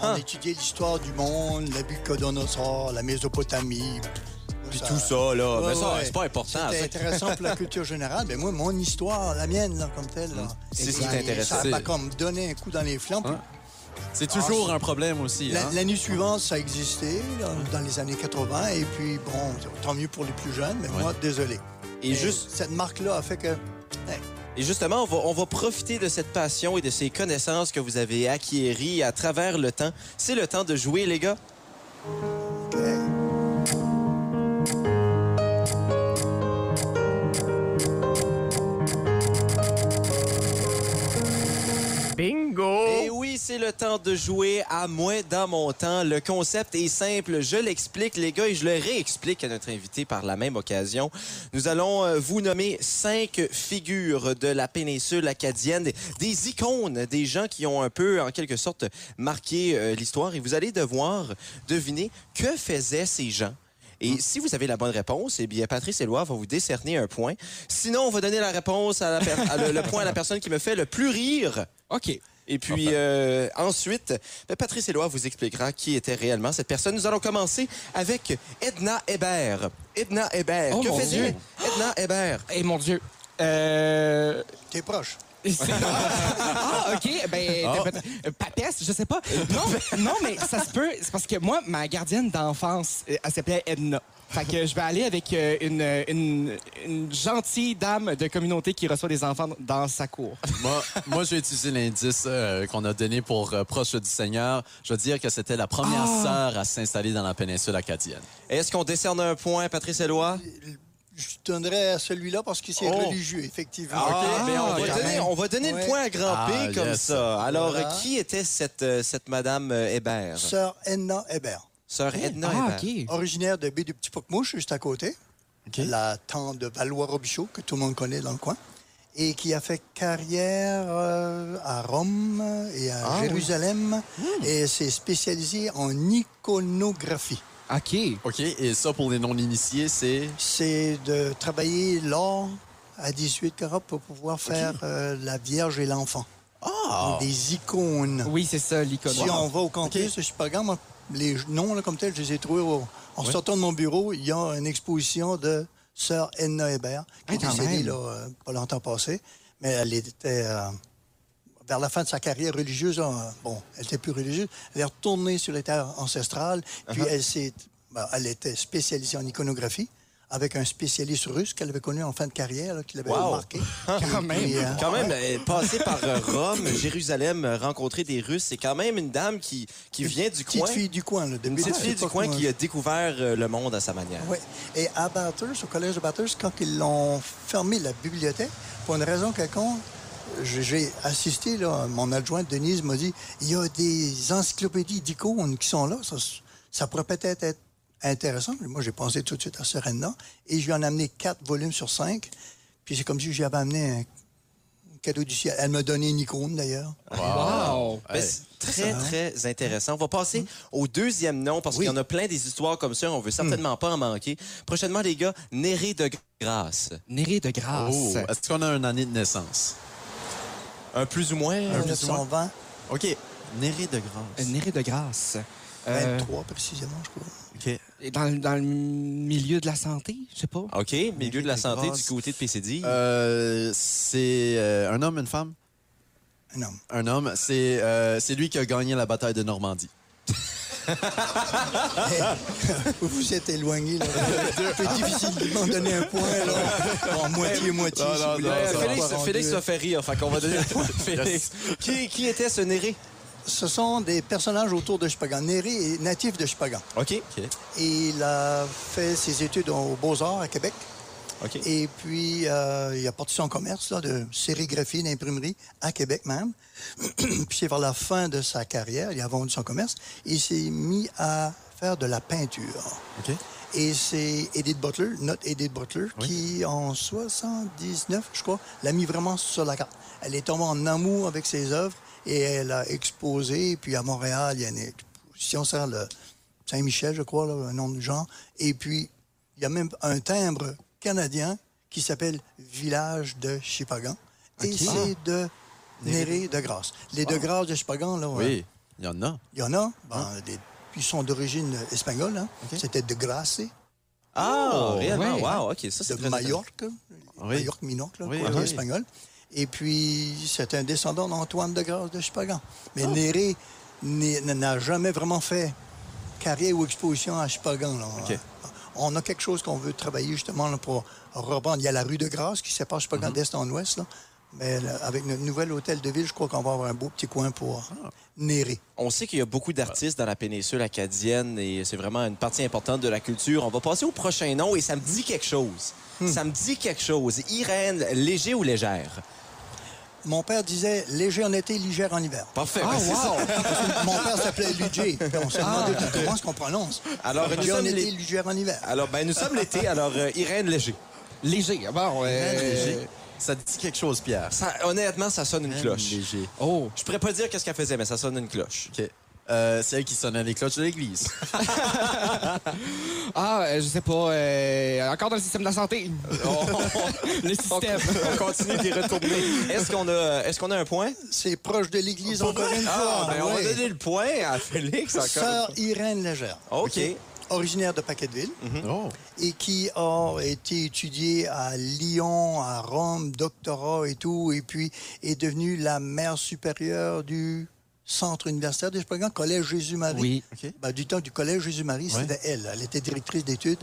On Ah. étudiait l'histoire du monde, la Bucodonosor, la Mésopotamie. Puis tout ça, là. Ouais, mais ça, ouais. c'est pas important. Ça. intéressant pour la culture générale. Mais moi, mon histoire, la mienne, là, comme telle, là, C'est ce ben, qui t'intéresse. Ça C'est- a pas comme donné un coup dans les flancs. C'est toujours un problème aussi. La- hein? L'année suivante, ça existait, là, dans les années 80. Et puis, bon, tant mieux pour les plus jeunes, mais moi, désolé. Et juste, Cette marque-là a fait que... hey, Et justement, on va, profiter de cette passion et de ces connaissances que vous avez acquéries à travers le temps. C'est le temps de jouer, les gars. Bingo! Et oui, c'est le temps de jouer à moins dans mon temps. Le concept est simple. Je l'explique, les gars, et je le réexplique à notre invité par la même occasion. Nous allons euh, vous nommer cinq figures de la péninsule acadienne, des, des icônes, des gens qui ont un peu, en quelque sorte, marqué euh, l'histoire. Et vous allez devoir deviner que faisaient ces gens. Et si vous avez la bonne réponse, eh bien, Patrice Éloi va vous décerner un point. Sinon, on va donner la réponse à la per- à le, le point à la personne qui me fait le plus rire. OK. Et puis euh, ensuite, ben, Patrice Éloi vous expliquera qui était réellement cette personne. Nous allons commencer avec Edna Hébert. Edna Hébert. Oh, que faisait. Edna Hébert? Eh mon Dieu. Euh... T'es proche. Ah, OK. Ben, Ah. papesse, je sais pas. Non, non, mais ça se peut. C'est parce que moi, ma gardienne d'enfance, euh, elle s'appelait Edna. Fait que je vais aller avec euh, une, une, une gentille dame de communauté qui reçoit des enfants dans sa cour. Moi, moi, je vais utiliser l'indice euh, qu'on a donné pour euh, Proche du Seigneur. Je veux dire que c'était la première Ah. sœur à s'installer dans la péninsule acadienne. Est-ce qu'on décerne un point, Patrice Éloi? Je donnerais à celui-là parce que c'est Oh. religieux, effectivement. OK, ben, on, va donner, on va donner le point à grand P Ah, comme yes. ça. Alors, Voilà. qui était cette, euh, cette Madame euh, Hébert? Sœur Edna Hébert, Sœur Edna Ah, Hébert. Originaire de Baie du Petit Pocmouche, juste à côté. La tante de Valois-Robichaud, que tout le monde connaît dans le coin. Et qui a fait carrière euh, à Rome et à Ah, Jérusalem. Et s'est spécialisée en iconographie. OK. OK, et ça, pour les non-initiés, c'est... c'est de travailler l'or à 18 carats pour pouvoir faire euh, la Vierge et l'enfant. Ah! Des icônes. Oui, c'est ça, l'icône. Si on va au campus, je suis pas grand, moi, les noms là, comme tels, je les ai trouvés au- en sortant de mon bureau. Il y a une exposition de sœur Edna Hébert, qui est Ah, décédée même. là, euh, pas longtemps passé. Mais elle était euh, vers la fin de sa carrière religieuse. euh, bon, elle était plus religieuse. Elle est retournée sur les terres ancestrales. Puis Uh-huh. elle s'est, ben, elle était spécialisée en iconographie avec un spécialiste russe qu'elle avait connu en fin de carrière, là, qui l'avait Wow. marqué. Quand même. Puis, euh, Quand même, passer par euh, Rome, Jérusalem, euh, rencontrer des Russes, c'est quand même une dame qui, qui vient du petite coin. fille du coin. Là, Une depuis petite fille du coin moi, qui a découvert euh, le monde à sa manière. Oui. Et à Bathurst, au collège de Bathurst, quand ils l'ont fermé la bibliothèque, pour une raison quelconque, j'ai assisté, là, mon adjointe Denise m'a dit il y a des encyclopédies d'icônes qui sont là. Ça, ça pourrait peut-être être intéressant. Moi, j'ai pensé tout de suite à Serena et je lui en ai amené quatre volumes sur cinq. Puis c'est comme si j'avais amené un cadeau du ciel. Elle m'a donné une icône, d'ailleurs. Wow. Ben, c'est très, très intéressant. On va passer au deuxième nom parce Oui. qu'il y en a plein des histoires comme ça. On veut certainement pas en manquer. Prochainement, les gars, Néré de Grâce. Néré de grâce. Oh, est-ce qu'on a une année de naissance? Un plus ou moins. euh, 1920, OK, Néré de Grâce. Euh, Néré de grâce. Euh, 23 précisément, je crois. OK. et dans, dans le milieu de la santé, je sais pas. OK, milieu de la de santé Grâce. du côté de PCD. Euh, c'est euh, un homme, une femme? Un homme. Un homme. C'est euh, c'est lui qui a gagné la bataille de Normandie. Vous vous êtes éloigné. Un peu difficile de m'en donner un point. Là. Non, non, non, Euh, ça Félix. Félix va faire rire, fait qu'on va donner le point Félix. qui, qui était ce Néré? Ce sont des personnages autour de Chupagan. Néré est natif de Chupagan. OK. Et il a fait ses études aux Beaux-Arts à Québec. OK. Et puis, euh, il a porté son commerce là, de sérigraphie, d'imprimerie à Québec même. puis c'est vers la fin de sa carrière, il a vendu son commerce, il s'est mis à faire de la peinture. OK. Et c'est Edith Butler, notre Edith Butler, qui en 79, je crois, l'a mis vraiment sur la carte. Elle est tombée en amour avec ses œuvres et elle a exposé. Puis à Montréal, il y a une exposition sur le Saint-Michel, je crois, là, un nom du genre. Et puis, il y a même un timbre canadien qui s'appelle Village de Chipagan. Et c'est de Néré de Grasse. Les de Grasse de Chipagan, là, Oui, il y en a. il y en a. Ben, des- ils sont d'origine espagnole. Hein. C'était de Grasse. Ah, Oh, réellement? Wow, OK. Ça, c'est de très Majorque, Oui. Majorque Minorque, là, Oui, oui. espagnol. Et puis, c'est un descendant d'Antoine de Grasse de Chipagan. Mais Ah. Néré n'a jamais vraiment fait carrière ou exposition à Chipagan. là. OK. On a quelque chose qu'on veut travailler justement là, pour reprendre. Il y a la rue de Grasse qui sépare. Chipagan d'est en ouest. Là. Mais là, avec notre nouvel hôtel de ville, je crois qu'on va avoir un beau petit coin pour Ah. On sait qu'il y a beaucoup d'artistes dans la péninsule acadienne et c'est vraiment une partie importante de la culture. On va passer au prochain nom et ça me dit quelque chose. Hmm. Ça me dit quelque chose. Irène, léger ou légère? Mon père disait léger en été, légère en hiver. Parfait. Ah, ben, c'est ça. wow! Mon père s'appelait. Puis On s'est demandé Ah. comment est-ce qu'on prononce. Alors, nous Léger en été, légère en hiver. Alors, ben, nous sommes l'été. Alors, euh, Irène, léger. Léger. Bon, euh, Léger. Ça te dit quelque chose, Pierre? Ça, honnêtement, ça sonne une cloche. Léger. Oh. Je pourrais pas dire qu'est-ce qu'elle faisait, mais ça sonne une cloche. OK. Euh, c'est elle qui sonnait les cloches de l'église. Ah, euh, je sais pas. euh, encore dans le système de la santé. le système. On continue d'y retourner. Est-ce qu'on a, est-ce qu'on a un point? C'est proche de l'église encore une Ah, fois. ben, on va donner le point à Félix encore. Sœur Irène Légère, OK. originaire de Paquetteville Oh. et qui a été étudiée à Lyon, à Rome, doctorat et tout, et puis est devenue la mère supérieure du centre universitaire de Chipagan, Collège Jésus-Marie. Oui. Ben, du temps du Collège Jésus-Marie, Ouais. c'était elle. Elle était directrice d'études.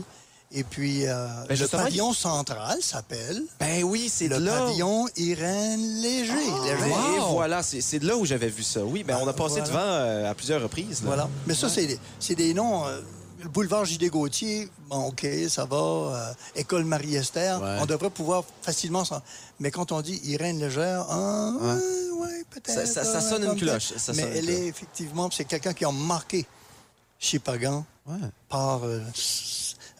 Et puis, euh, le justement, pavillon central s'appelle Ben oui, c'est le là. pavillon Irène Léger. Léger. Ben, Et voilà, c'est c'est de là où j'avais vu ça. Oui, ben on a passé Voilà. devant euh, à plusieurs reprises. là. Voilà. Mais ça, c'est des, c'est des noms. euh, le boulevard J.D. Gauthier, bon, OK, ça va. euh, École Marie-Esther, Ouais. on devrait pouvoir facilement s'en... Mais quand on dit Irène Légère, ah, ouais, ouais, peut-être. Ça- ça- ça ouais, sonne une cloche, ça. Mais sonne elle est effectivement, c'est quelqu'un qui a marqué Chipagan Ouais. par. euh,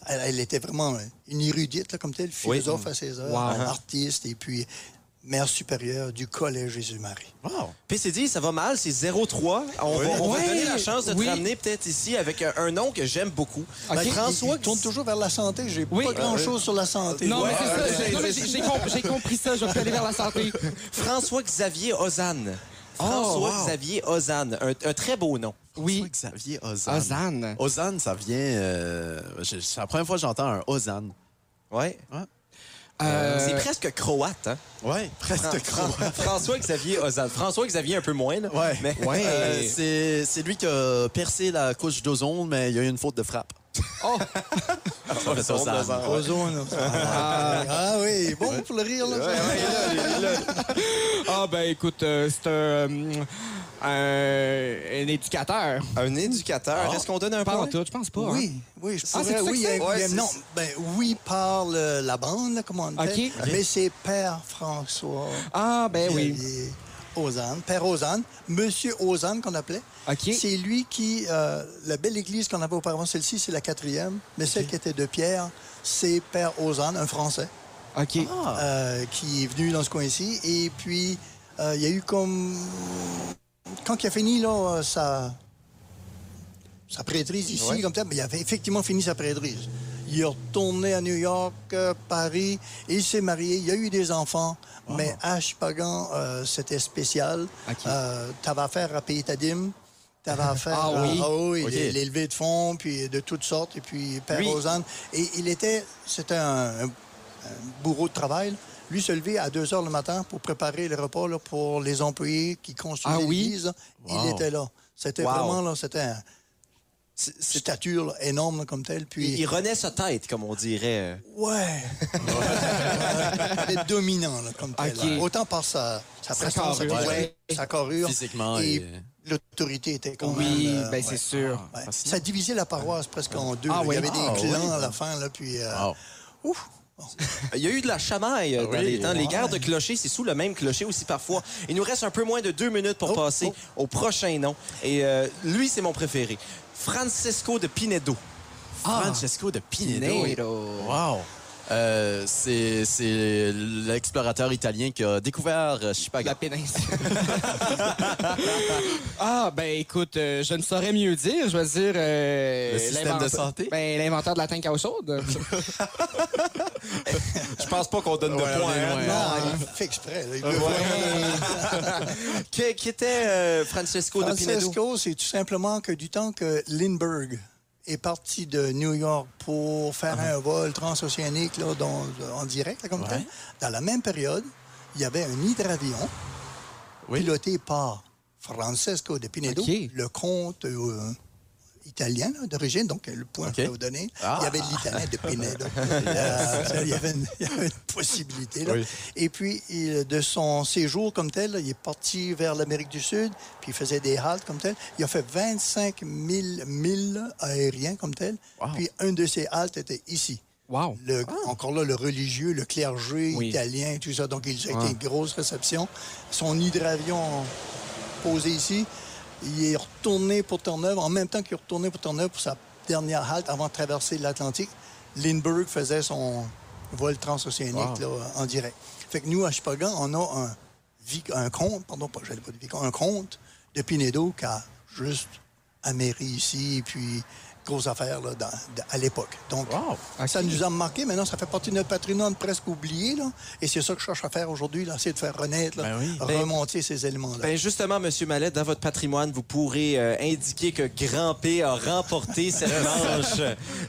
elle, elle était vraiment une érudite, là, comme telle, philosophe à ses heures, Wow. artiste, et puis mère supérieure du Collège Jésus-Marie. Wow. PCD, ça va mal, c'est 0-3. On, va, on va donner la chance de te Oui. ramener peut-être ici avec un, un nom que j'aime beaucoup. OK. Ben, François il, il tourne toujours vers la santé. J'ai Oui. pas grand-chose sur la santé. Non, mais c'est ça. J'ai- non, mais c'est- J'ai j'ai com- j'ai compris ça. Je vais aller vers la santé. François-Xavier Ozanne. Oh, wow. François-Xavier Ozanne. Un, un très beau nom. Oui. François Xavier Ozan. Ozanne. Ozan, ça vient. euh, c'est la première fois que j'entends un Ozan. Ouais. Euh, C'est presque croate, hein? Ouais, presque Fran- Fran- François-Xavier Ozanne. François-Xavier un peu moins, là. Ouais. Mais, Ouais. Euh, c'est, lui qui a percé la couche d'ozone, mais il y a eu une faute de frappe. Oh! Ozone. Ah, ah oui, bon pour le rire. Là, Ah, ben écoute, euh, c'est un, euh, un, un éducateur. Un éducateur. Est-ce qu'on donne un Pas point? tout, je pense pas. hein. Oui, oui, je Ah, pourrais. oui, que Ouais, c'est- non, ben oui par le- la bande, là, comment on dit. Mais c'est Père François. Ah, ben oui. Ozanne, Père Ozanne, Monsieur Ozanne qu'on appelait. OK. C'est lui qui, euh, la belle église qu'on avait auparavant, celle-ci, c'est la quatrième, mais celle qui était de Pierre, c'est Père Ozanne, un Français, OK. euh, qui est venu dans ce coin-ci. Et puis, euh, il y a eu comme... Quand il a fini, là, euh, sa, sa prêtrise ici, comme ça, il avait effectivement fini sa prêtrise. Il est retourné à New York, euh, Paris, il s'est marié. Il a eu des enfants, mais à Chipagan, euh, c'était spécial. OK. Euh, t'avais affaire à payer ta dîme. T'avais affaire Ah à- oui? ah oui, OK. les, les levées de fonds, puis de toutes sortes, et puis Père Lui- Rosanne. Et il était, c'était un bourreau de travail. Lui se levait à 2 heures le matin pour préparer le repas là, pour les employés qui construisaient Ah oui? l'église. Il était là. C'était Wow. vraiment, là, c'était un- stature là, énorme là, comme telle. Puis, Il, il renaît sa tête, comme on dirait. Ouais. Il est dominant, là, comme tel. Autant par sa, sa Sa carrure. Ouais. sa carrure. Physiquement, Et l'autorité était quand Oui, même... euh, ben ouais. c'est sûr. Ouais. Ça divisait la paroisse presque en deux. Ah. Il oui? y avait Ah, des clans oui? à la fin. Là, puis, euh, ouf, Il y a eu de la chamaille euh, dans Oui. les temps. Les Ouais. guerres de clochers, c'est sous le même clocher aussi parfois. Il nous reste un peu moins de deux minutes pour Oh, passer au prochain nom. Et euh, lui, c'est mon préféré. Francesco de Pinedo. Francesco de Pinedo. Pinedo. Wow. Euh, c'est c'est l'explorateur italien qui a découvert euh, Chipaga. La péninsule. ah, ben écoute, euh, je ne saurais mieux dire. Je vais dire. euh, Le système de l'inventeur- santé? Ben, l'inventeur de la tank à eau chaude. Je pense pas qu'on donne de Ouais, points. on est hein. Non, il fait exprès. là. Il veut qui, qui était euh, Francesco, de Pinedo? Francesco, c'est tout simplement que du temps que Lindbergh est parti de New York pour faire Uh-huh. un vol transocéanique là, dans- en direct, là, comme ça, dans la même période, il y avait un hydravion piloté par Francesco de Pinedo, le comte euh, italien là, d'origine, donc le point que je vais vous donner. Ah. Il y avait de l'italien de Pinedo. Euh, il, y avait une, il y avait une possibilité. Là. Oui. Et puis, il- de son séjour comme tel, là, il est parti vers l'Amérique du Sud, puis il faisait des haltes comme tel. Il a fait 25 000 milles aériens comme tel. Puis, un de ces haltes était ici. Wow. Le- Encore là, le religieux, le clergé Oui. italien, tout ça. Donc, il a Ah. été une grosse réception. Son hydravion posé ici, il est retourné pour Terre-Neuve. En même temps qu'il est retourné pour Terre-Neuve pour sa dernière halte avant de traverser l'Atlantique, Lindbergh faisait son vol transocéanique là, en direct. Fait que nous, à Chipagan, on a un, un compte, pardon, pas, j'allais pas un compte de Pinedo qui a juste améri ici, puis grosse affaire là, dans- à l'époque. Donc, ça nous a marqué. Maintenant, ça fait partie de notre patrimoine presque oublié. Là, et c'est ça que je cherche à faire aujourd'hui, essayer de faire renaître, là, remonter ces éléments-là. Ben justement, Monsieur Mallet, dans votre patrimoine, vous pourrez euh, indiquer que Grand P a remporté cette manche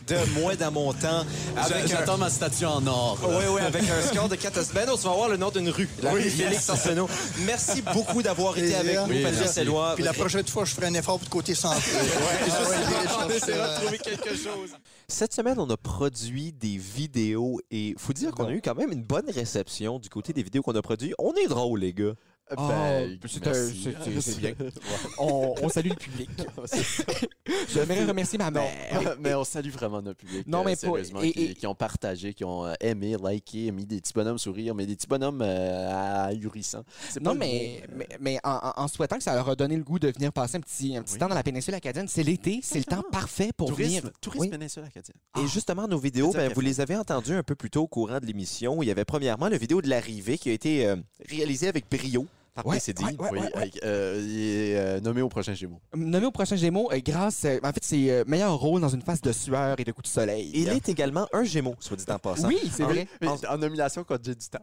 de moins d'un montant. J'a- J'attends ma statue en or. Oui, oui, avec un score de 4 Ben, on va voir le nom d'une rue, la Oui, rue Félix yes. Arsenault. Merci beaucoup d'avoir été avec nous, Patrice. Puis la prochaine fois, je ferai un effort pour le côté santé. Essaiera de trouver quelque chose. Cette semaine, on a produit des vidéos et faut dire qu'on a eu quand même une bonne réception du côté des vidéos qu'on a produites. On est drôle, les gars. Ben, c'est un- merci. c'est- bien. On, on salue le public. J'aimerais remercier ma mère. mais on salue vraiment notre public. Non, euh, mais pas- sérieusement, et- qui, et- qui ont partagé, qui ont euh, aimé, liké, mis des petits bonhommes sourire, mais des petits bonhommes euh, ahurissants. Non, le mais, mais, mais en, souhaitant que ça leur a donné le goût de venir passer un petit, un petit temps dans la péninsule acadienne, c'est l'été, c'est le temps parfait pour tourisme, venir. tourisme Oui. péninsule acadienne. Et justement, nos vidéos, ben, vous les avez entendues un peu plus tôt au courant de l'émission. Il y avait premièrement la vidéo de l'arrivée qui a été euh, réalisée avec brio Ouais, PCD. ouais, ouais, oui, ouais, avec, euh, il est euh, nommé au prochain Gémeaux. Nommé au prochain Gémeaux, euh, grâce. euh, en fait, c'est euh, meilleur rôle dans une phase de sueur et de coups de soleil. Il est également un Gémeaux, soit dit en passant. Oui, c'est vrai. Mais en nomination quand j'ai du temps.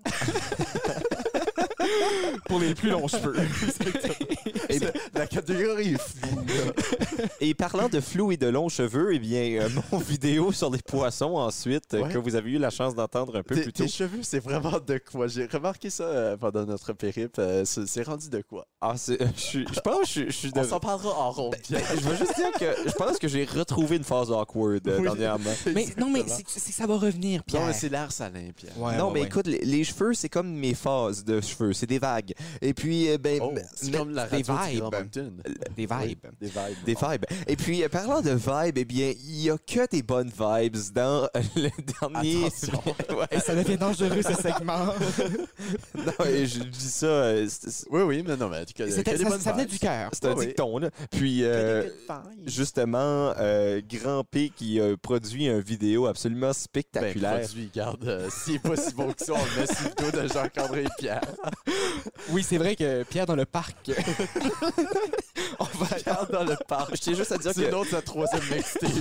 Pour les plus longs cheveux. Et, La catégorie est floue. et parlant de flou et de longs cheveux, eh bien, euh, mon vidéo sur les poissons ensuite, euh, Ouais. que vous avez eu la chance d'entendre un peu Tes, plus tôt. tes cheveux, c'est vraiment de quoi? J'ai remarqué ça euh, pendant notre périple. euh, c'est c'est rendu de quoi? Ah, c'est- je suis- je pense que je, je suis de... On s'en parlera en ronde. Ben, je veux juste dire que je pense que j'ai retrouvé une phase awkward euh, Oui. dernièrement. mais non, mais Exactement. c'est c'est que ça va revenir, Pierre. Non, mais c'est l'air salin, Pierre. Ouais, non, ouais, mais ouais. écoute, les, les cheveux, c'est comme mes phases de cheveux, c'est des vagues. Et puis, euh, ben, Oh, ben, c'est comme la des vibes. Des vibes. Des vibes. des vibes. Et puis, euh, parlant de vibes, eh bien, il y a que des bonnes vibes dans le dernier. Ouais. Ça devient dangereux, ce segment. Non, et je dis ça, euh, c'est c'est- Oui, oui, mais non, mais C'était- que des ça, venait vibes. du cœur. c'est un Oui, dicton, là. Puis, euh, justement, euh, Grand P qui a produit une vidéo absolument Ben, spectaculaire. produit, garde, euh, s'il n'est pas si bon que ça, on le met sur le dos de Jean-André Pierre. Oui, c'est vrai que Pierre dans le parc. on va aller dans le parc. Je tiens juste à dire C'est que... une autre, sa troisième mixtape.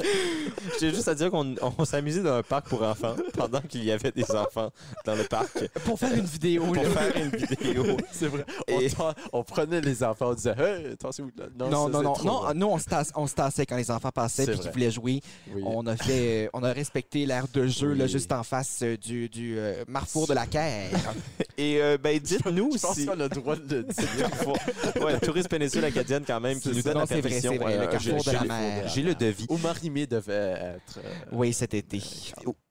Je tiens juste à- dire qu'on on s'amusait dans un parc pour enfants pendant qu'il y avait des enfants dans le parc Pour faire une vidéo. pour là. faire une vidéo. C'est vrai. On, Et- on prenait les enfants, on disait Hey, attention. Non, ça, non, c'est non, non, bon. nous, on se, tasse- on se tassait quand les enfants passaient C'est puis qu'ils voulaient jouer. Oui. On a fait, euh, on a respecté l'aire de jeu là, juste en face euh, du, du euh, Marfour de la Caire. Et euh, ben dites-nous Je pense si... qu'on a le droit de le dire. ouais, Touriste Péninsule Acadienne quand même qui C'est nous ça. donne Non, la c'est vrai, permission. c'est vrai, le Euh, carrefour j'ai- de la j'ai- mer. J'ai le devis. Où Marimé devait être. euh, oui, cet été.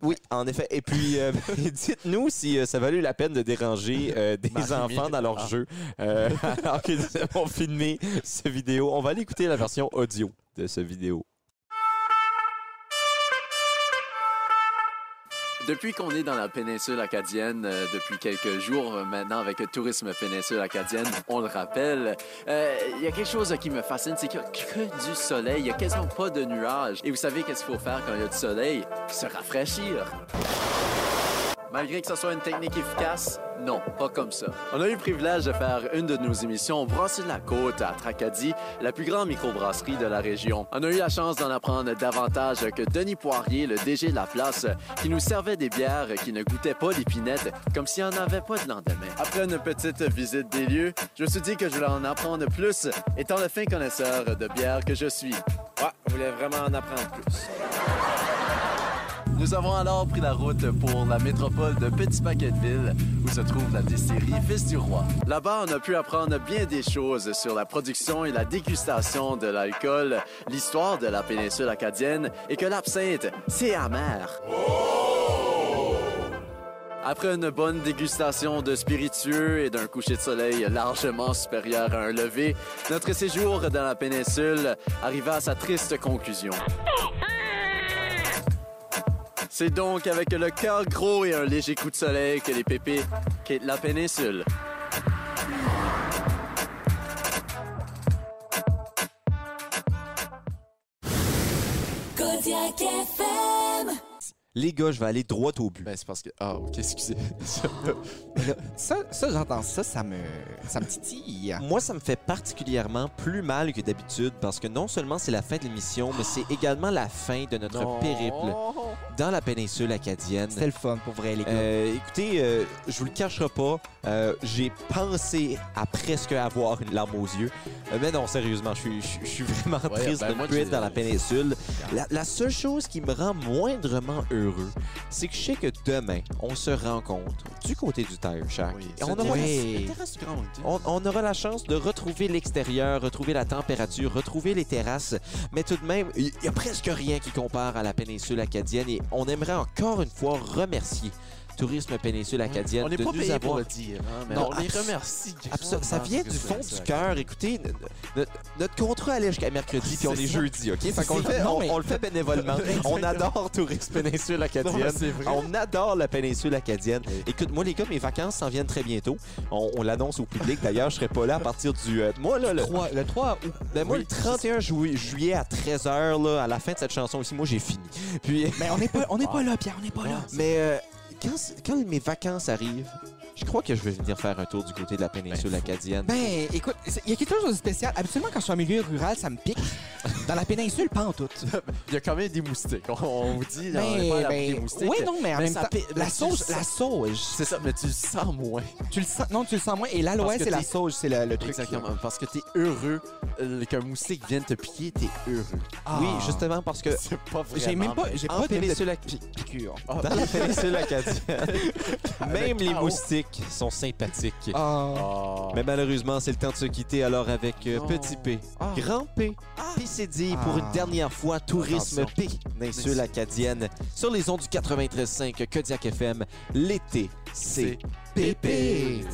Oui, en effet. Et puis, euh, dites-nous si euh, ça valait la peine de déranger euh, des enfants dans leur Ah. jeu euh, alors qu'ils ont filmé ce vidéo. On va aller écouter la version audio de ce vidéo. Depuis qu'on est dans la péninsule acadienne, euh, depuis quelques jours euh, maintenant avec le tourisme péninsule acadienne, on le rappelle, euh, il y a quelque chose qui me fascine, c'est qu'il n'y a que du soleil, il n'y a quasiment pas de nuages. Et vous savez qu'est-ce qu'il faut faire quand il y a du soleil? Se rafraîchir. Malgré que ce soit une technique efficace, non, pas comme ça. On a eu le privilège de faire une de nos émissions au Brasserie de la Côte à Tracadie, la plus grande microbrasserie de la région. On a eu la chance d'en apprendre davantage que Denis Poirier, le DG de la place, qui nous servait des bières qui ne goûtaient pas l'épinette, comme s'il n'y en avait pas de lendemain. Après une petite visite des lieux, je me suis dit que je voulais en apprendre plus, étant le fin connaisseur de bière que je suis. Ouais, on voulait vraiment en apprendre plus. Nous avons alors pris la route pour la métropole de Petit-Paquetteville, où se trouve la distillerie Fils du Roi. Là-bas, on a pu apprendre bien des choses sur la production et la dégustation de l'alcool, l'histoire de la péninsule acadienne et que l'absinthe, c'est amer. Après une bonne dégustation de spiritueux et d'un coucher de soleil largement supérieur à un lever, notre séjour dans la péninsule arriva à sa triste conclusion. C'est donc avec le cœur gros et un léger coup de soleil que les pépés quittent la péninsule. Les gars, je vais aller droit au but. Ben, c'est parce que. Ah, ok, excusez. Ça, ça j'entends ça, ça me, ça me titille. Moi, ça me fait particulièrement plus mal que d'habitude parce que non seulement c'est la fin de l'émission, mais c'est également la fin de notre Non. périple dans la péninsule acadienne. C'était le fun pour vrai, les gars. Euh, écoutez, euh, je vous le cacherai pas, euh, j'ai pensé à presque avoir une larme aux yeux. Euh, mais non, sérieusement, je suis- je suis je suis vraiment Ouais, triste ben, de moi, dans la péninsule. La, la seule chose qui me rend moindrement heureux, c'est que je sais que demain, on se rencontre du côté du Tire Shack. Et on, aura Oui. la, on, on aura la chance de retrouver l'extérieur, retrouver la température, retrouver les terrasses. Mais tout de même, il n'y a presque rien qui compare à la péninsule acadienne. Et on aimerait encore une fois remercier Tourisme Péninsule Acadienne On n'est pas payé avoir... pour le dire, hein, mais Non, on les remercie. Ça vient du fond du cœur. Écoutez, notre, notre contrat allait jusqu'à mercredi, puis on est jeudi, OK? Fait qu'on le C'est- fait, non, on, mais- on le fait bénévolement. on adore Tourisme Péninsule Acadienne. On adore la péninsule acadienne. Écoute, moi, les gars, mes vacances s'en viennent très bientôt. On, on l'annonce au public. D'ailleurs, je serai pas là à partir du... euh, moi, là, le, 3, le 3 août. ben, moi, Oui, le 31 ju- juillet à 13h, là, à la fin de cette chanson aussi, moi, j'ai fini. Puis... Mais on n'est pas, on n'est pas là, Pierre, on n'est pas là. Mais euh, quand, mes vacances arrivent, je crois que je vais venir faire un tour du côté de la péninsule acadienne. Ben, écoute, il y a quelque chose de spécial. Habituellement, quand je suis en milieu rural, ça me pique. Dans la péninsule, pas en tout. Il y a quand même des moustiques. On, vous dit, là, on Ben, pas ben, des moustiques. oui, non, mais en même temps, la sauge, la sauge. C'est ça, mais tu le sens moins. Tu le sens, non, tu le sens moins. Et que c'est la sauge, c'est le, le truc. Exactement. Parce que t'es heureux euh, qu'un moustique vienne te piquer, t'es heureux. Ah. Oui, justement parce que C'est pas vraiment. J'ai même pas, j'ai pas de péninsule. Ah, dans la péninsule acadienne, même les chaos sont sympathiques. Ah. Mais malheureusement, c'est le temps de se quitter alors avec. Euh, Petit P. Grand P, ah. PCD ah. pour une dernière fois Tourisme P, Ninsule acadienne, sur les ondes du 93.5 Kodiak FM. L'été, c'est PP.